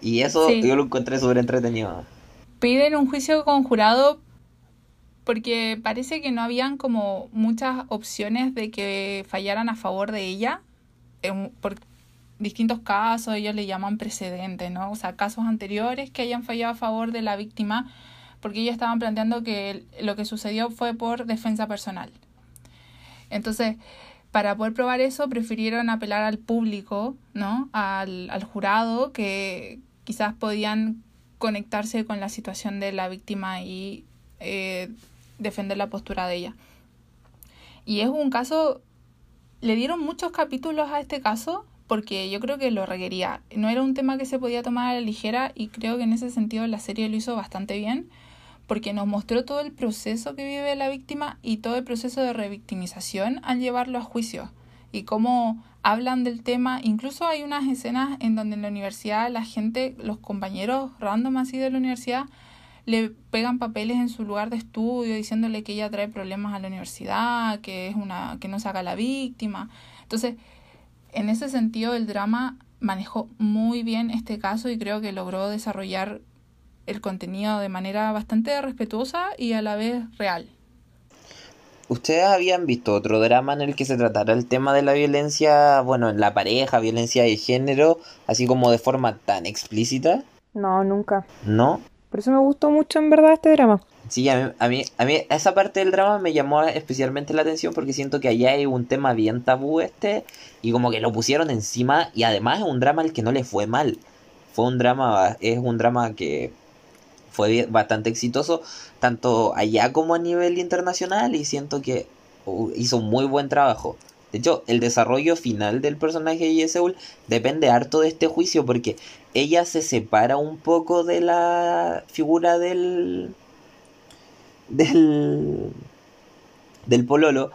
Y eso yo lo encontré súper entretenido. Piden un juicio con jurado porque parece que no habían como muchas opciones de que fallaran a favor de ella. por distintos casos, ellos le llaman precedentes, ¿no? O sea, casos anteriores que hayan fallado a favor de la víctima, porque ellos estaban planteando que lo que sucedió fue por defensa personal. Entonces, para poder probar eso, prefirieron apelar al público, ¿no? Al, al jurado, que quizás podían conectarse con la situación de la víctima y eh, defender la postura de ella. Y es un caso, le dieron muchos capítulos a este caso porque yo creo que lo requería. No era un tema que se podía tomar a la ligera y creo que en ese sentido la serie lo hizo bastante bien porque nos mostró todo el proceso que vive la víctima y todo el proceso de revictimización al llevarlo a juicio y cómo hablan del tema. Incluso hay unas escenas en donde en la universidad la gente, los compañeros random así de la universidad, le pegan papeles en su lugar de estudio diciéndole que ella trae problemas a la universidad, que es una que no saca a la víctima. Entonces, en ese sentido el drama manejó muy bien este caso y creo que logró desarrollar el contenido de manera bastante respetuosa y a la vez real. ¿Ustedes habían visto otro drama en el que se tratara el tema de la violencia, bueno, en la pareja, violencia de género, así como de forma tan explícita? No, nunca. ¿No? Por eso me gustó mucho en verdad este drama. Sí, a mí, a mí, a mí esa parte del drama me llamó especialmente la atención porque siento que allá hay un tema bien tabú este y como que lo pusieron encima y además es un drama al que no le fue mal. Fue un drama, es un drama que fue bastante exitoso tanto allá como a nivel internacional y siento que hizo muy buen trabajo. De hecho, el desarrollo final del personaje de Yeseul depende harto de este juicio porque ella se separa un poco de la figura del del del pololo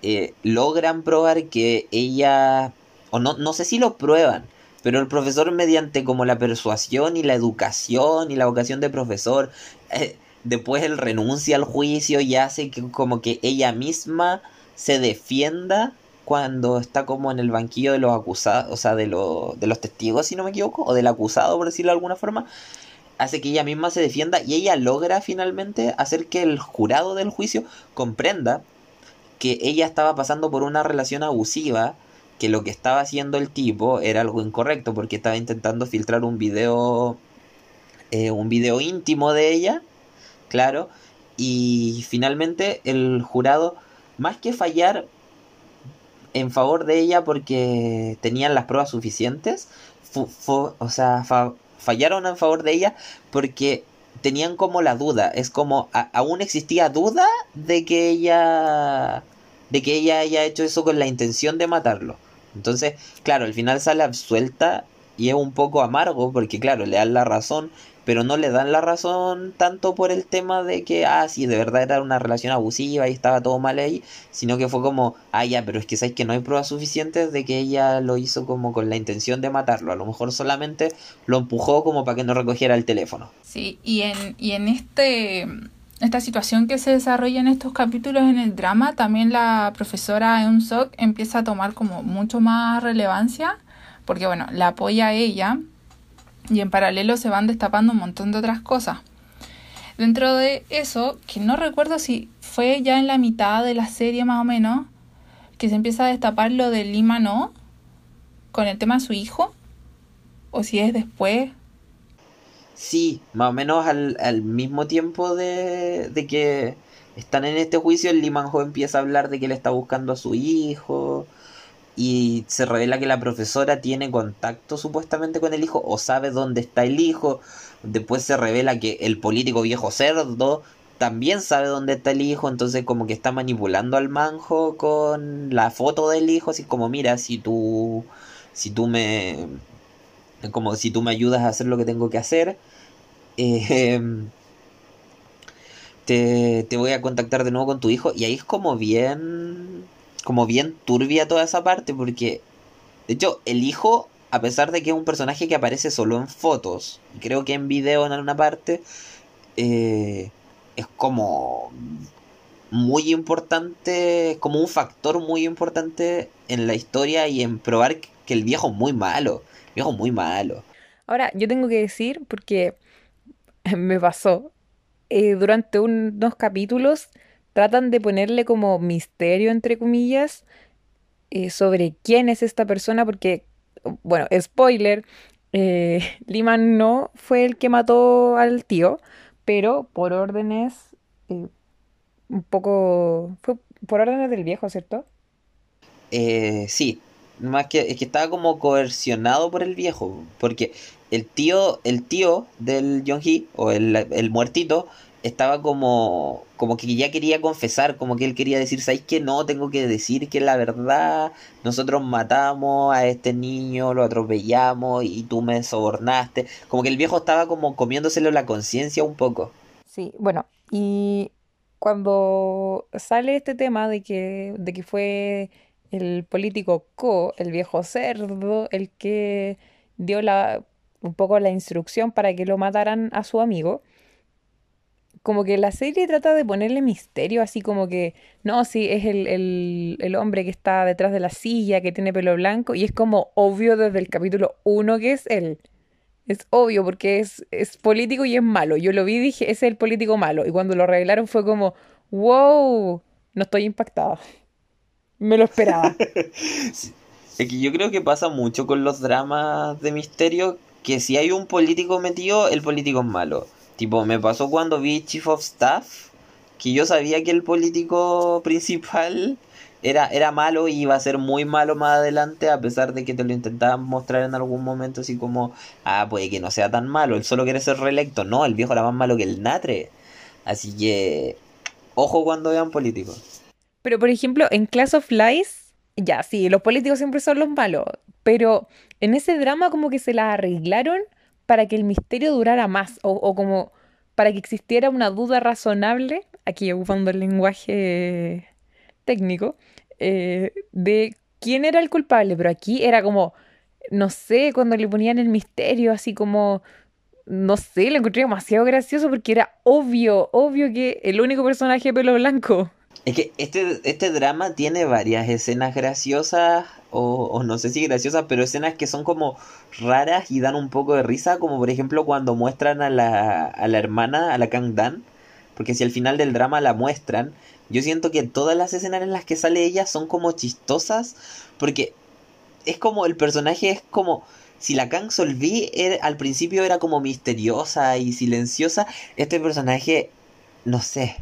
eh, logran probar que ella o no no sé si lo prueban pero el profesor mediante como la persuasión y la educación y la vocación de profesor, eh, después él renuncia al juicio y hace que como que ella misma se defienda cuando está como en el banquillo de los acusados, o sea, de, de los testigos, si no me equivoco, o del acusado, por decirlo de alguna forma, hace que ella misma se defienda y ella logra finalmente hacer que el jurado del juicio comprenda que ella estaba pasando por una relación abusiva que lo que estaba haciendo el tipo era algo incorrecto porque estaba intentando filtrar un video eh, un video íntimo de ella claro y finalmente el jurado más que fallar en favor de ella porque tenían las pruebas suficientes o sea, fallaron en favor de ella porque tenían como la duda. Es como aún existía duda de que ella de que ella haya hecho eso con la intención de matarlo. Entonces, claro, al final sale absuelta y es un poco amargo porque, claro, le dan la razón, pero no le dan la razón tanto por el tema de que, ah, sí, de verdad era una relación abusiva y estaba todo mal ahí, sino que fue como, ah, ya, pero es que sabes que no hay pruebas suficientes de que ella lo hizo como con la intención de matarlo, a lo mejor solamente lo empujó como para que no recogiera el teléfono. Sí, y en, y en este esta situación que se desarrolla en estos capítulos en el drama, también la profesora Eun Sok empieza a tomar como mucho más relevancia, porque bueno, la apoya a ella y en paralelo se van destapando un montón de otras cosas. Dentro de eso, que no recuerdo si fue ya en la mitad de la serie más o menos, que se empieza a destapar lo de Lima no, con el tema de su hijo, o si es después, Sí, más o menos al, al mismo tiempo de, de, que están en este juicio, el Limanjo empieza a hablar de que él está buscando a su hijo y se revela que la profesora tiene contacto supuestamente con el hijo o sabe dónde está el hijo. Después se revela que el político viejo cerdo también sabe dónde está el hijo, entonces como que está manipulando al manjo con la foto del hijo, así como mira, si tú si tú me como si tú me ayudas a hacer lo que tengo que hacer, Em, te, te, voy a contactar de nuevo con tu hijo. Y ahí es como bien, como bien turbia toda esa parte, porque, de hecho, el hijo, a pesar de que es un personaje que aparece solo en fotos, y creo que en video en alguna parte, eh, es como muy importante, como un factor muy importante en la historia y en probar que el viejo es muy malo, el viejo muy malo. Ahora, yo tengo que decir, porque me pasó, eh, durante unos capítulos tratan de ponerle como misterio, entre comillas, eh, sobre quién es esta persona, porque, bueno, spoiler, eh, Liman no fue el que mató al tío, pero por órdenes, un poco, fue por órdenes del viejo, ¿cierto? sí, más que es que estaba como coercionado por el viejo, porque el tío, el tío del Hee, o el, el, muertito, estaba como, como que ya quería confesar, como que él quería decir, ¿sabes que No, tengo que decir que la verdad, nosotros matamos a este niño, lo atropellamos y tú me sobornaste. Como que el viejo estaba como comiéndoselo la conciencia un poco. Sí, bueno, y cuando sale este tema de que, de que fue el político Ko, el viejo cerdo, el que dio la un poco la instrucción para que lo mataran a su amigo. Como que la serie trata de ponerle misterio, así como que, no, sí, es el, el, hombre que está detrás de la silla, que tiene pelo blanco, y es como obvio desde el capítulo 1 que es él. Es obvio porque es, es político y es malo. Yo lo vi y dije, ese es el político malo. Y cuando lo revelaron fue como, wow, no estoy impactada. Me lo esperaba. Es que yo creo que pasa mucho con los dramas de misterio que si hay un político metido, el político es malo. Tipo, me pasó cuando vi Chief of Staff, que yo sabía que el político principal era, era malo y iba a ser muy malo más adelante, a pesar de que te lo intentaban mostrar en algún momento así como, ah, puede que no sea tan malo, él solo quiere ser reelecto. No, el viejo era más malo que el Natre. Así que, ojo cuando vean políticos. Pero, por ejemplo, en Class of Lies, ya, sí, los políticos siempre son los malos, pero en ese drama como que se la arreglaron para que el misterio durara más o, como para que existiera una duda razonable, aquí ocupando el lenguaje técnico, eh, de quién era el culpable, pero aquí era como, no sé, cuando le ponían el misterio, así como, no sé, lo encontré demasiado gracioso porque era obvio, obvio que el único personaje de pelo blanco. Es que este, este drama tiene varias escenas graciosas o, no sé si graciosas, pero escenas que son como raras y dan un poco de risa, como por ejemplo cuando muestran a la, a la hermana, a la Kang Dan, porque si al final del drama la muestran, yo siento que todas las escenas en las que sale ella son como chistosas, porque es como el personaje es como si la Kang Solvi al principio era como misteriosa y silenciosa, este personaje, no sé,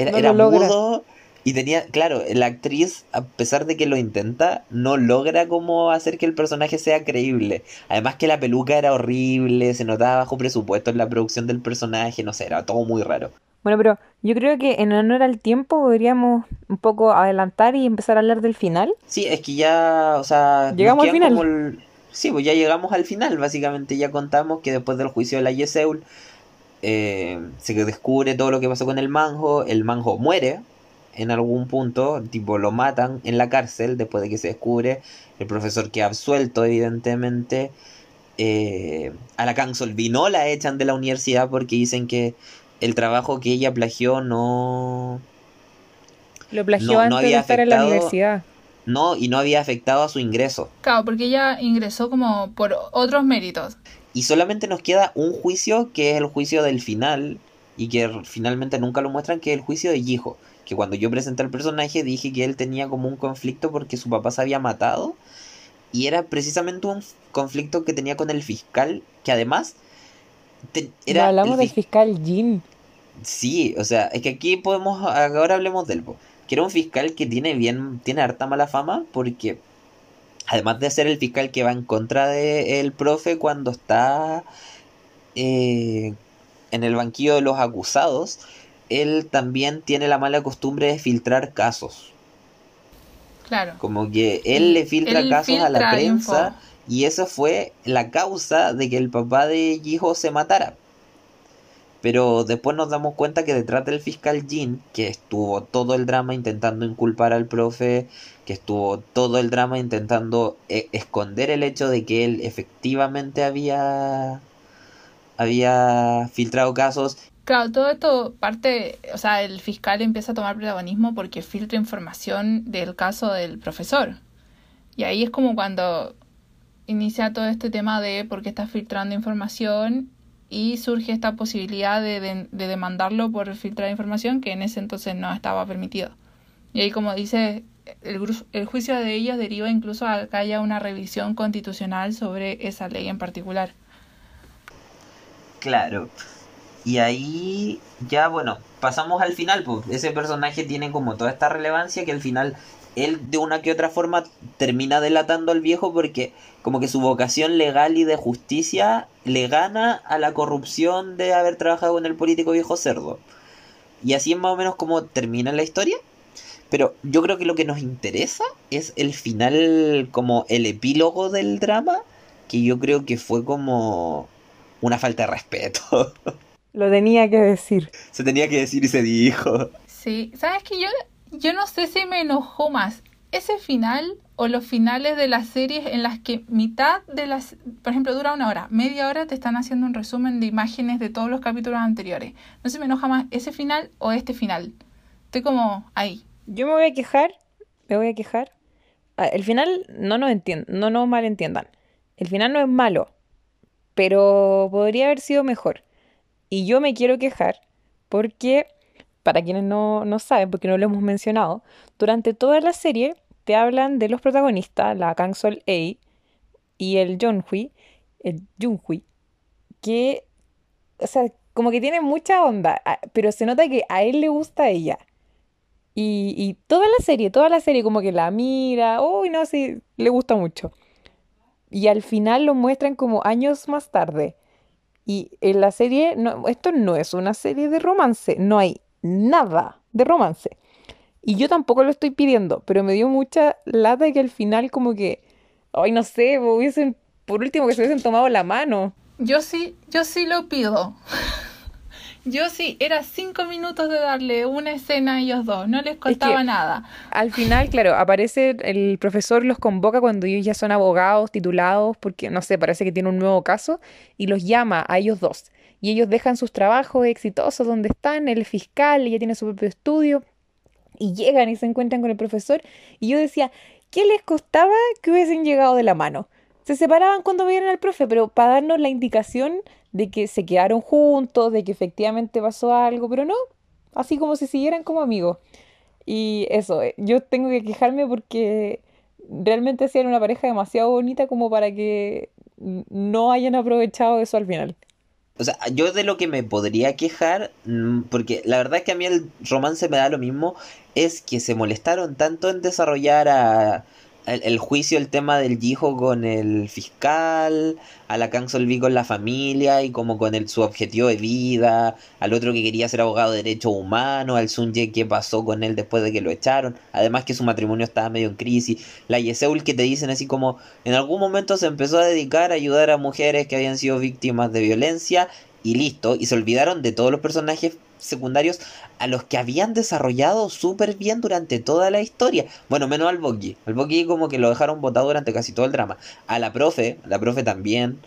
era, era mudo, Y tenía, claro, la actriz, a pesar de que lo intenta, no logra como hacer que el personaje sea creíble. Además que la peluca era horrible, se notaba bajo presupuesto en la producción del personaje, no sé, era todo muy raro. Bueno, pero yo creo que en honor al tiempo podríamos un poco adelantar y empezar a hablar del final. Sí, es que ya, o sea... Llegamos al final. Sí, pues ya llegamos al final, básicamente ya contamos que después del juicio de la Yeseul eh, se descubre todo lo que pasó con el manjo, el manjo muere en algún punto, tipo lo matan en la cárcel después de que se descubre, el profesor que ha absuelto evidentemente, eh, a la Cansolvino la echan de la universidad porque dicen que el trabajo que ella plagió no... Lo plagió antes de estar en la universidad. No, y no había afectado a su ingreso. Claro, porque ella ingresó como por otros méritos. Y solamente nos queda un juicio, que es el juicio del final, y que finalmente nunca lo muestran, que es el juicio de Hijo. Que cuando yo presenté al personaje dije que él tenía como un conflicto porque su papá se había matado. Y era precisamente un conflicto que tenía con el fiscal, que además era hablamos del fiscal Jin. Sí, o sea, es que aquí podemos, ahora hablemos del que era un fiscal que tiene bien, tiene harta mala fama, porque además de ser el fiscal que va en contra del profe cuando está eh, en el banquillo de los acusados, él también tiene la mala costumbre de filtrar casos. Claro. Como que él le filtra casos a la prensa. Y eso fue la causa de que el papá de Hijo se matara. Pero después nos damos cuenta que detrás del fiscal Jin, que estuvo todo el drama intentando inculpar al profe, estuvo todo el drama intentando eh, esconder el hecho de que él efectivamente había había filtrado casos. Claro, todo esto parte, o sea, el fiscal empieza a tomar protagonismo porque filtra información del caso del profesor. Y ahí es como cuando inicia todo este tema de por qué está filtrando información y surge esta posibilidad de, demandarlo por filtrar información que en ese entonces no estaba permitido. Y ahí, como dice, el, el juicio de ellos deriva incluso a que haya una revisión constitucional sobre esa ley en particular. Claro. Y ahí ya, bueno, pasamos al final, pues ese personaje tiene como toda esta relevancia que al final él de una que otra forma termina delatando al viejo porque como que su vocación legal y de justicia le gana a la corrupción de haber trabajado con el político viejo cerdo. Y así es más o menos como termina la historia. Pero yo creo que lo que nos interesa es el final, como el epílogo del drama, que yo creo que fue como una falta de respeto. Lo tenía que decir. Se tenía que decir y se dijo. Sí, sabes que yo yo no sé si me enojó más ese final o los finales de las series en las que mitad de las, por ejemplo, dura una hora, media hora te están haciendo un resumen de imágenes de todos los capítulos anteriores. No sé si me enoja más ese final o este final. Estoy como ahí. Yo me voy a quejar, me voy a quejar. Ah, el final no nos no nos malentiendan. El final no es malo, pero podría haber sido mejor. Y yo me quiero quejar porque para quienes no, saben, porque no lo hemos mencionado, durante toda la serie te hablan de los protagonistas, la Kang Sol A y el Hui, el Junhui, que, o sea, como que tiene mucha onda, pero se nota que a él le gusta ella. Y, y toda la serie, toda la serie como que la mira, uy, no, sí, le gusta mucho. Y al final lo muestran como años más tarde. Y en la serie, no, esto no es una serie de romance, no hay nada de romance. Y yo tampoco lo estoy pidiendo, pero me dio mucha lata que al final como que, ay, no sé, por último que se hubiesen tomado la mano. Yo sí, yo sí lo pido. yo sí, era cinco minutos de darle una escena a ellos dos, no les costaba nada. Al final, claro, aparece el profesor, los convoca cuando ellos ya son abogados, titulados, porque no sé, parece que tiene un nuevo caso, y los llama a ellos dos y ellos dejan sus trabajos exitosos donde están, el fiscal ya tiene su propio estudio y llegan y se encuentran con el profesor y yo decía, ¿qué les costaba que hubiesen llegado de la mano? Se separaban cuando vieron al profe, pero para darnos la indicación de que se quedaron juntos, de que efectivamente pasó algo, pero no, así como si siguieran como amigos. Y eso, eh, yo tengo que quejarme porque realmente hacían una pareja demasiado bonita como para que no hayan aprovechado eso al final. O sea, yo de lo que me podría quejar, mm, porque la verdad es que a mí el romance me da lo mismo, es que se molestaron tanto en desarrollar a, el, el juicio, el tema del hijo con el fiscal, a la Kang con la familia y como con el, su objetivo de vida, al otro que quería ser abogado de derechos humanos, al Sunje que pasó con él después de que lo echaron, además que su matrimonio estaba medio en crisis, la Yeseul que te dicen así como en algún momento se empezó a dedicar a ayudar a mujeres que habían sido víctimas de violencia y listo, y se olvidaron de todos los personajes secundarios a los que habían desarrollado súper bien durante toda la historia. Bueno, menos al Boggy. Al Boggy como que lo dejaron botado durante casi todo el drama. A la profe, la profe también.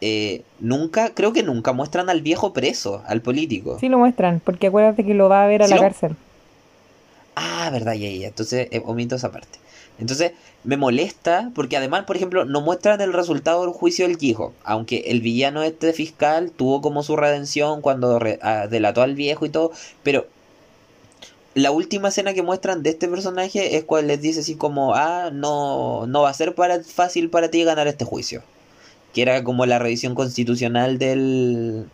Eh, nunca, creo que nunca muestran al viejo preso, al político. Sí lo muestran, porque acuérdate que lo va a ver a ¿Sí la lo- cárcel. Ah, verdad, ya, ya. Entonces eh, omito esa parte. Entonces me molesta porque además, por ejemplo, no muestran el resultado del juicio del hijo. Aunque el villano este fiscal tuvo como su redención cuando ah, delató al viejo y todo. Pero la última escena que muestran de este personaje es cuando les dice así como, ah, no, no va a ser para, fácil para ti ganar este juicio. Que era como la revisión constitucional del,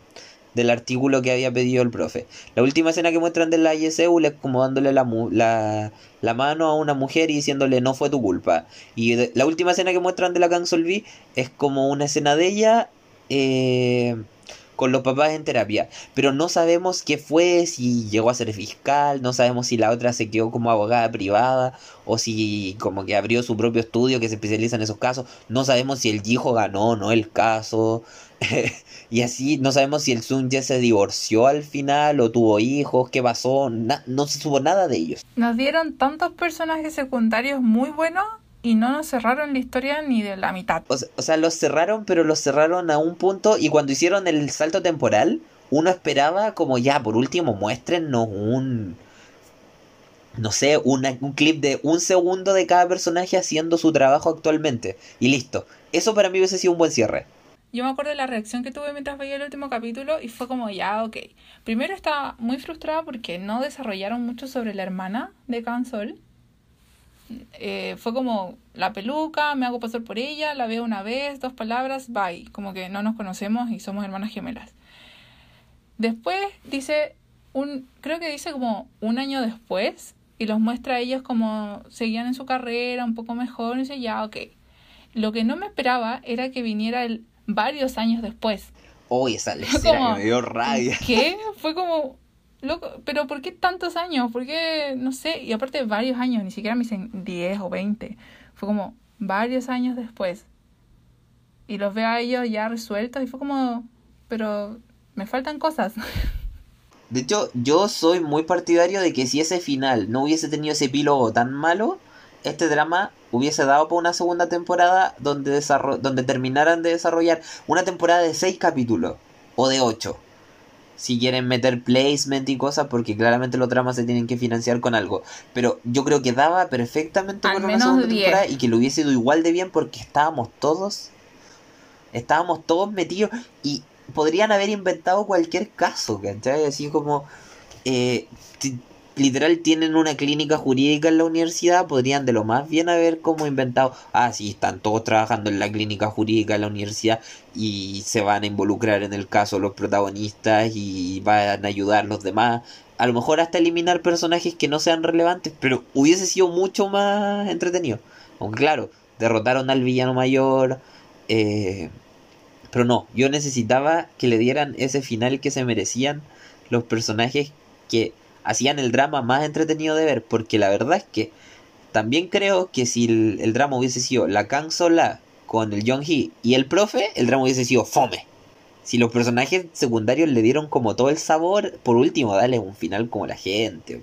del artículo que había pedido el profe. La última escena que muestran de la ISEU es como dándole la, la, la mano a una mujer y diciéndole no fue tu culpa. Y la última escena que muestran de la Cansolvi es como una escena de ella eh, con los papás en terapia. Pero no sabemos qué fue, si llegó a ser fiscal, no sabemos si la otra se quedó como abogada privada o si como que abrió su propio estudio que se especializa en esos casos. No sabemos si el hijo ganó o no el caso. y así no sabemos si el Sun ya se divorció al final o tuvo hijos, qué pasó, na- no se supo nada de ellos. Nos dieron tantos personajes secundarios muy buenos y no nos cerraron la historia ni de la mitad. O se- o sea, los cerraron, pero los cerraron a un punto y cuando hicieron el salto temporal, uno esperaba como ya, por último, muéstrennos un... No sé, una- un clip de un segundo de cada personaje haciendo su trabajo actualmente. Y listo. Eso para mí hubiese sido un buen cierre. Yo me acuerdo de la reacción que tuve mientras veía el último capítulo y fue como ya, ok. Primero estaba muy frustrada porque no desarrollaron mucho sobre la hermana de Cansol. Eh, fue como la peluca, me hago pasar por ella, la veo una vez, dos palabras, bye. Como que no nos conocemos y somos hermanas gemelas. Después dice un, creo que dice como un año después y los muestra a ellos como seguían en su carrera un poco mejor y dice ya, ok. Lo que no me esperaba era que viniera el varios años después. Uy, esa Como- me dio rabia. ¿Qué? Fue como, loco, pero ¿por qué tantos años? ¿Por qué, no sé? Y aparte varios años, ni siquiera me dicen 10 o 20. Fue como varios años después. Y los veo a ellos ya resueltos y fue como, pero me faltan cosas. De hecho, yo soy muy partidario de que si ese final no hubiese tenido ese epílogo tan malo, este drama hubiese dado por una segunda temporada donde, donde terminaran de desarrollar una temporada de seis capítulos o de ocho. Si quieren meter placement y cosas, porque claramente los dramas se tienen que financiar con algo. Pero yo creo que daba perfectamente Al para una segunda temporada y que lo hubiese ido igual de bien porque estábamos todos. Estábamos todos metidos y podrían haber inventado cualquier caso, ¿cachai? Así como. eh, literal tienen una clínica jurídica en la universidad, podrían de lo más bien haber como inventado, ah, sí, están todos trabajando en la clínica jurídica en la universidad y se van a involucrar en el caso los protagonistas y van a ayudar los demás. A lo mejor hasta eliminar personajes que no sean relevantes, pero hubiese sido mucho más entretenido. Aunque claro, derrotaron al villano mayor, eh, pero no, yo necesitaba que le dieran ese final que se merecían los personajes que hacían el drama más entretenido de ver, porque la verdad es que también creo que si el, drama hubiese sido la Kang Sola con el Jong Hee y el profe, el drama hubiese sido fome. Si los personajes secundarios le dieron como todo el sabor, por último, dale un final como la gente.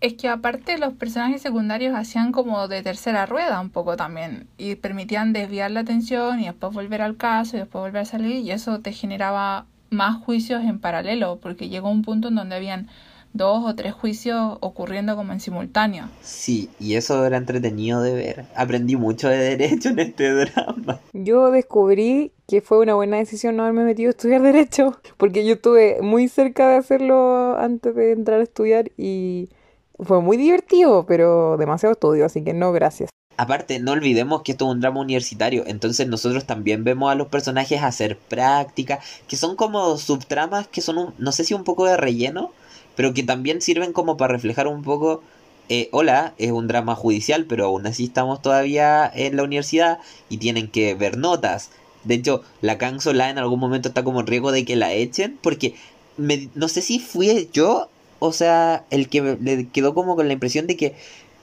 Es que aparte los personajes secundarios hacían como de tercera rueda un poco también y permitían desviar la atención y después volver al caso y después volver a salir y eso te generaba más juicios en paralelo porque llegó un punto en donde habían dos o tres juicios ocurriendo como en simultáneo. Sí, y eso era entretenido de ver. Aprendí mucho de derecho en este drama. Yo descubrí que fue una buena decisión no haberme metido a estudiar Derecho, porque yo estuve muy cerca de hacerlo antes de entrar a estudiar y fue muy divertido, pero demasiado estudio, así que no, gracias. aparte, no olvidemos que esto es un drama universitario, entonces nosotros también vemos a los personajes hacer práctica, que son como subtramas que son, un, no sé si un poco de relleno, pero que también sirven como para reflejar un poco, eh, hola, es un drama judicial, pero aún así estamos todavía en la universidad y tienen que ver notas. De hecho, la Kang Sola en algún momento está como en riesgo de que la echen, porque me, no sé si fui yo, o sea, el que le quedó como con la impresión de que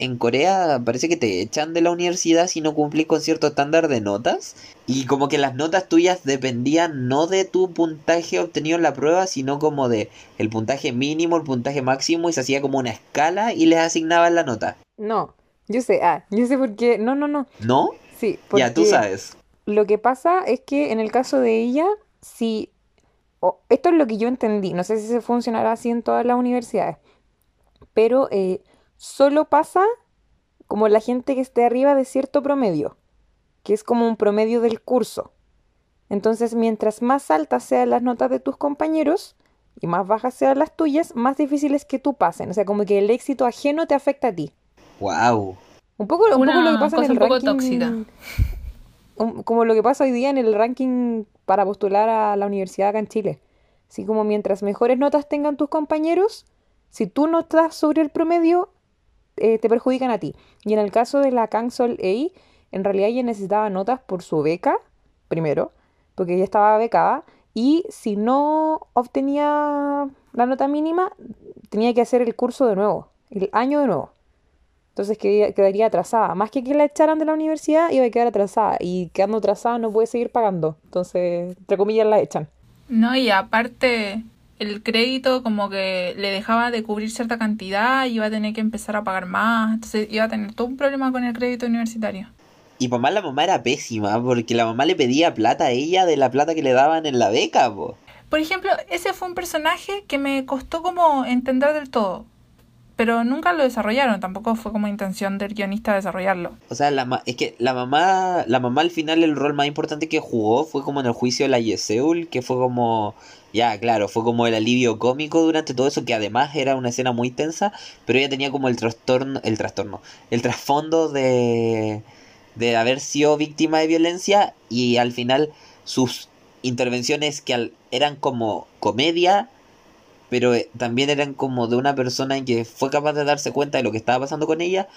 en Corea parece que te echan de la universidad si no cumplís con cierto estándar de notas. Y como que las notas tuyas dependían no de tu puntaje obtenido en la prueba, sino como de el puntaje mínimo, el puntaje máximo, y se hacía como una escala y les asignaban la nota. No, yo sé, ah, yo sé por qué. No, no, no. ¿No? Sí, Ya, tú porque sabes. Lo que pasa es que en el caso de ella, si. o- esto es lo que yo entendí. No sé si se funcionará así en todas las universidades. Pero eh, solo pasa como la gente que esté arriba de cierto promedio, que es como un promedio del curso. Entonces, mientras más altas sean las notas de tus compañeros y más bajas sean las tuyas, más difícil es que tú pasen. O sea, como que el éxito ajeno te afecta a ti. Wow. Un poco, un poco lo que pasa en el un poco ranking. tóxica. un- como lo que pasa hoy día en el ranking para postular a la universidad acá en Chile. Así como mientras mejores notas tengan tus compañeros, si tú no estás sobre el promedio, eh, te perjudican a ti. Y en el caso de la Cancel A, en realidad ella necesitaba notas por su beca, primero, porque ella estaba becada, y si no obtenía la nota mínima, tenía que hacer el curso de nuevo, el año de nuevo. Entonces quedaría, atrasada. Más que que la echaran de la universidad, iba a quedar atrasada. Y quedando atrasada no puede seguir pagando. Entonces, entre comillas, la echan. No, y aparte el crédito como que le dejaba de cubrir cierta cantidad y iba a tener que empezar a pagar más. Entonces iba a tener todo un problema con el crédito universitario. Y más la mamá era pésima, porque la mamá le pedía plata a ella de la plata que le daban en la beca, po. Por ejemplo, ese fue un personaje que me costó como entender del todo. Pero nunca lo desarrollaron, tampoco fue como intención del guionista desarrollarlo. O sea, la ma- es que la mamá, la mamá al final el rol más importante que jugó fue como en el juicio de la Yeseul, que fue como, ya, claro, fue como el alivio cómico durante todo eso, que además era una escena muy tensa, pero ella tenía como el trastorno, el trastorno, el trasfondo de, de haber sido víctima de violencia y al final sus intervenciones que al- eran como comedia, pero eh, también eran como de una persona que fue capaz de darse cuenta de lo que estaba pasando con ella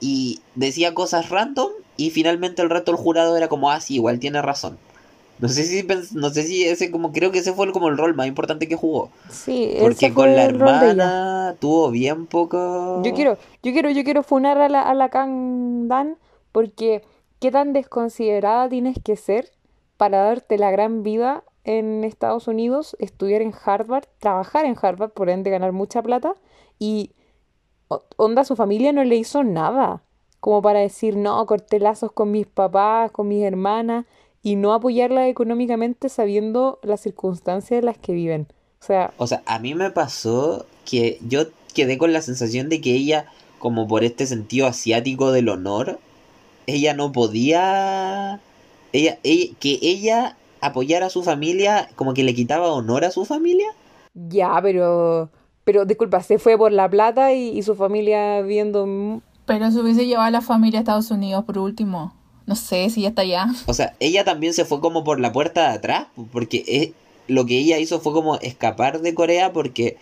y decía cosas random y finalmente el resto del jurado era como, ah, sí, igual tiene razón. No sé si no sé si ese como creo que ese fue el- como el rol más importante que jugó, Sí, porque ese con fue la el de ella. hermana tuvo bien poco Yo quiero, yo quiero, yo quiero funar a la, a la porque qué tan desconsiderada tienes que ser para darte la gran vida en Estados Unidos, estudiar en Harvard, trabajar en Harvard, por ende ganar mucha plata y onda su familia no le hizo nada como para decir no, corté lazos con mis papás, con mis hermanas y no apoyarla económicamente sabiendo las circunstancias en las que viven. O sea, O sea, a mí me pasó que yo quedé con la sensación de que ella, como por este sentido asiático del honor, ella no podía, ella, ella- que ella apoyara a su familia, como que le quitaba honor a su familia. Ya, pero, pero disculpa, se fue por la plata y, y su familia viendo... mm, Pero se hubiese llevado a la familia a Estados Unidos por último. No sé si ya está allá. O sea, ella también se fue como por la puerta de atrás, porque es- lo que ella hizo fue como escapar de Corea porque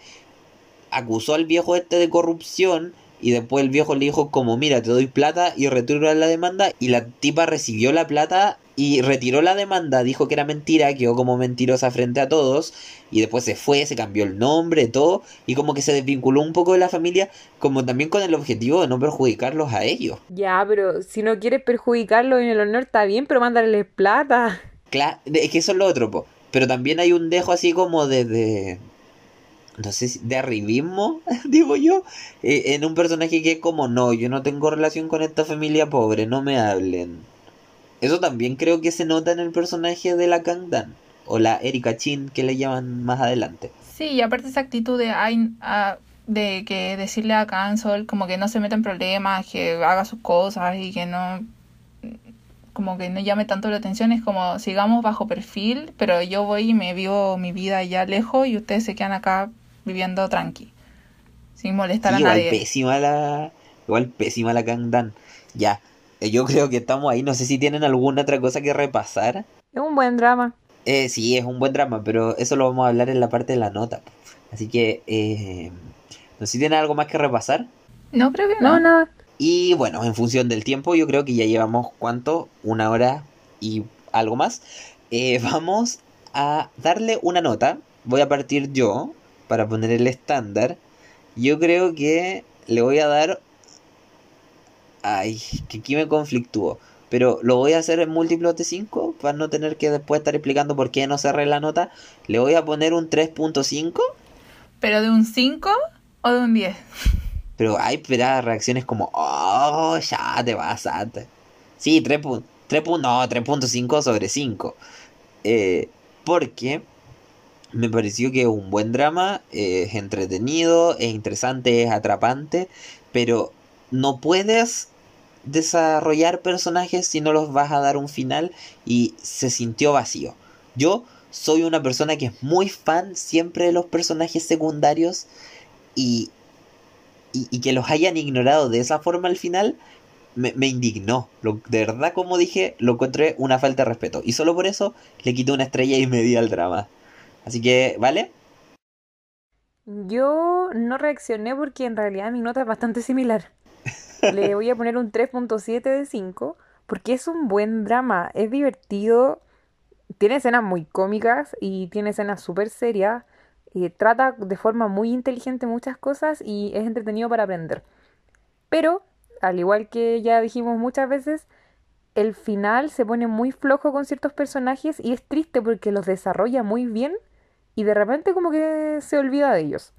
acusó al viejo este de corrupción y después el viejo le dijo como mira te doy plata y retiro la demanda y la tipa recibió la plata y retiró la demanda, dijo que era mentira, quedó como mentirosa frente a todos y después se fue, se cambió el nombre, todo y como que se desvinculó un poco de la familia como también con el objetivo de no perjudicarlos a ellos. Ya, pero si no quieres perjudicarlo en el honor está bien, pero mándale plata. Claro, es que eso es lo otro, po. Pero también hay un dejo así como de, de no sé si de arribismo, digo yo, eh, en un personaje que es como, no, yo no tengo relación con esta familia pobre, no me hablen. Eso también creo que se nota en el personaje de la Kangdan, o la Erika Chin que le llaman más adelante. Sí, y aparte esa actitud de, ay, ah, de que decirle a Cancel como que no se meta en problemas, que haga sus cosas y que no como que no llame tanto la atención, es como sigamos bajo perfil, pero yo voy y me vivo mi vida allá lejos y ustedes se quedan acá viviendo tranqui, sin molestar Sí, a igual nadie. pésima la, igual pésima la Kangdan. Ya, eh, yo creo que estamos ahí. No sé si tienen alguna otra cosa que repasar. Es un buen drama. Eh, sí, es un buen drama, pero eso lo vamos a hablar en la parte de la nota. Así que, eh, no sé si tienen algo más que repasar. No, creo que no. No, nada. Y bueno, en función del tiempo, yo creo que ya llevamos cuánto, una hora y algo más. Eh, vamos a darle una nota. Voy a partir yo para poner el estándar. Yo creo que le voy a dar... Ay, que aquí me conflictúo. Pero lo voy a hacer en múltiplos de 5 para no tener que después estar explicando por qué no cerré la nota. Le voy a poner un 3.5. ¿Pero de un 5 o de un 10? Pero hay espera reacciones como, oh, ya te vas antes. Sí, 3 puntos. 3 no, 3.5 sobre 5. Eh, porque me pareció que es un buen drama, eh, es entretenido, es interesante, es atrapante, pero no puedes desarrollar personajes si no los vas a dar un final y se sintió vacío. Yo soy una persona que es muy fan siempre de los personajes secundarios y, y, que los hayan ignorado de esa forma al final me, me indignó. Lo, de verdad, como dije, lo encontré una falta de respeto. Y solo por eso le quité una estrella y media al drama. Así que, ¿vale? Yo no reaccioné porque en realidad mi nota es bastante similar. Le voy a poner un 3.7 de 5 porque es un buen drama, es divertido, tiene escenas muy cómicas y tiene escenas súper serias, eh, trata de forma muy inteligente muchas cosas y es entretenido para aprender. Pero, al igual que ya dijimos muchas veces, el final se pone muy flojo con ciertos personajes y es triste porque los desarrolla muy bien y de repente como que se olvida de ellos.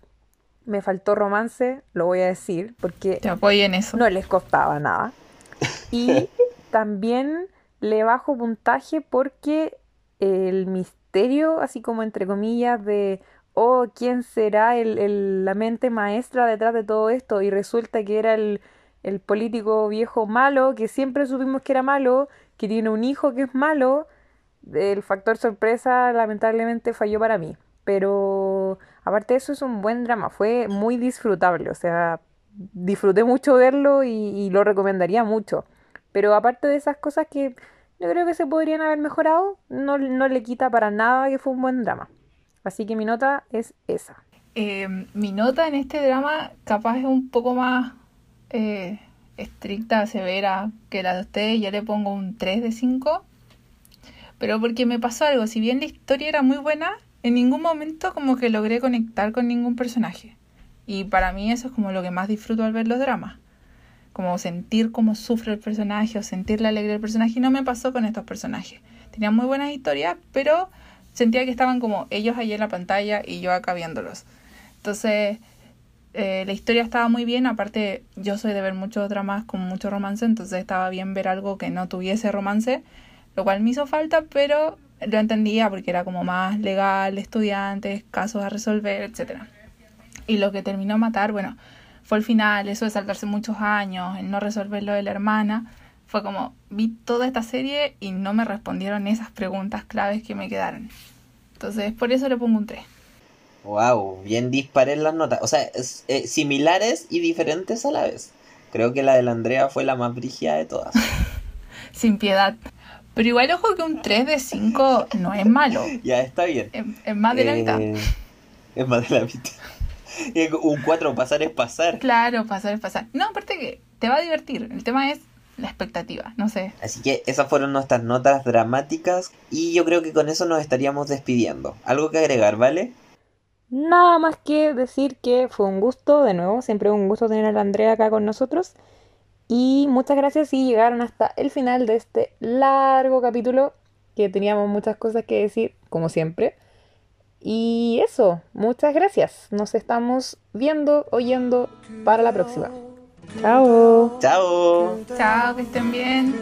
Me faltó romance, lo voy a decir, porque Te apoyo en eso. no les costaba nada. Y también le bajo puntaje porque el misterio, así como entre comillas, de, oh, ¿quién será el, el- la mente maestra detrás de todo esto? Y resulta que era el, el político viejo malo, que siempre supimos que era malo, que tiene un hijo que es malo. El factor sorpresa lamentablemente falló para mí. Pero aparte de eso es un buen drama, fue muy disfrutable, o sea, disfruté mucho verlo y, lo recomendaría mucho. Pero aparte de esas cosas que yo creo que se podrían haber mejorado, no, no le quita para nada que fue un buen drama. Así que mi nota es esa. Eh, mi nota en este drama capaz es un poco más eh, estricta, severa que la de ustedes. Yo le pongo un 3 de 5. Pero porque me pasó algo, si bien la historia era muy buena, en ningún momento como que logré conectar con ningún personaje. Y para mí eso es como lo que más disfruto al ver los dramas. Como sentir cómo sufre el personaje o sentir la alegría del personaje. Y no me pasó con estos personajes. Tenían muy buenas historias, pero sentía que estaban como ellos allí en la pantalla y yo acá viéndolos. Entonces, eh, la historia estaba muy bien. Aparte, yo soy de ver muchos dramas con mucho romance, entonces estaba bien ver algo que no tuviese romance, lo cual me hizo falta, pero lo entendía porque era como más legal, estudiantes, casos a resolver, etcétera. Y lo que terminó matar, bueno, fue el final, eso de saltarse muchos años, el no resolver lo de la hermana. Fue como, vi toda esta serie y no me respondieron esas preguntas claves que me quedaron. Entonces, por eso le pongo un 3. Wow, bien dispares las notas. O sea, es- eh, similares y diferentes a la vez. Creo que la de la Andrea fue la más brígida de todas. Sin piedad. Pero igual, ojo que un 3 de 5 no es malo. ya está bien. Es, es más de la Eh, mitad. Es más de la mitad. Y Un 4 pasar es pasar. Claro, pasar es pasar. No, aparte que te va a divertir. El tema es la expectativa. No sé. Así que esas fueron nuestras notas dramáticas y yo creo que con eso nos estaríamos despidiendo. Algo que agregar, ¿vale? Nada más que decir que fue un gusto, de nuevo, siempre un gusto tener a la Andrea acá con nosotros. Y muchas gracias si llegaron hasta el final de este largo capítulo, que teníamos muchas cosas que decir, como siempre. Y eso, muchas gracias. Nos estamos viendo, oyendo para la próxima. Chao. Chao. Chao, que estén bien.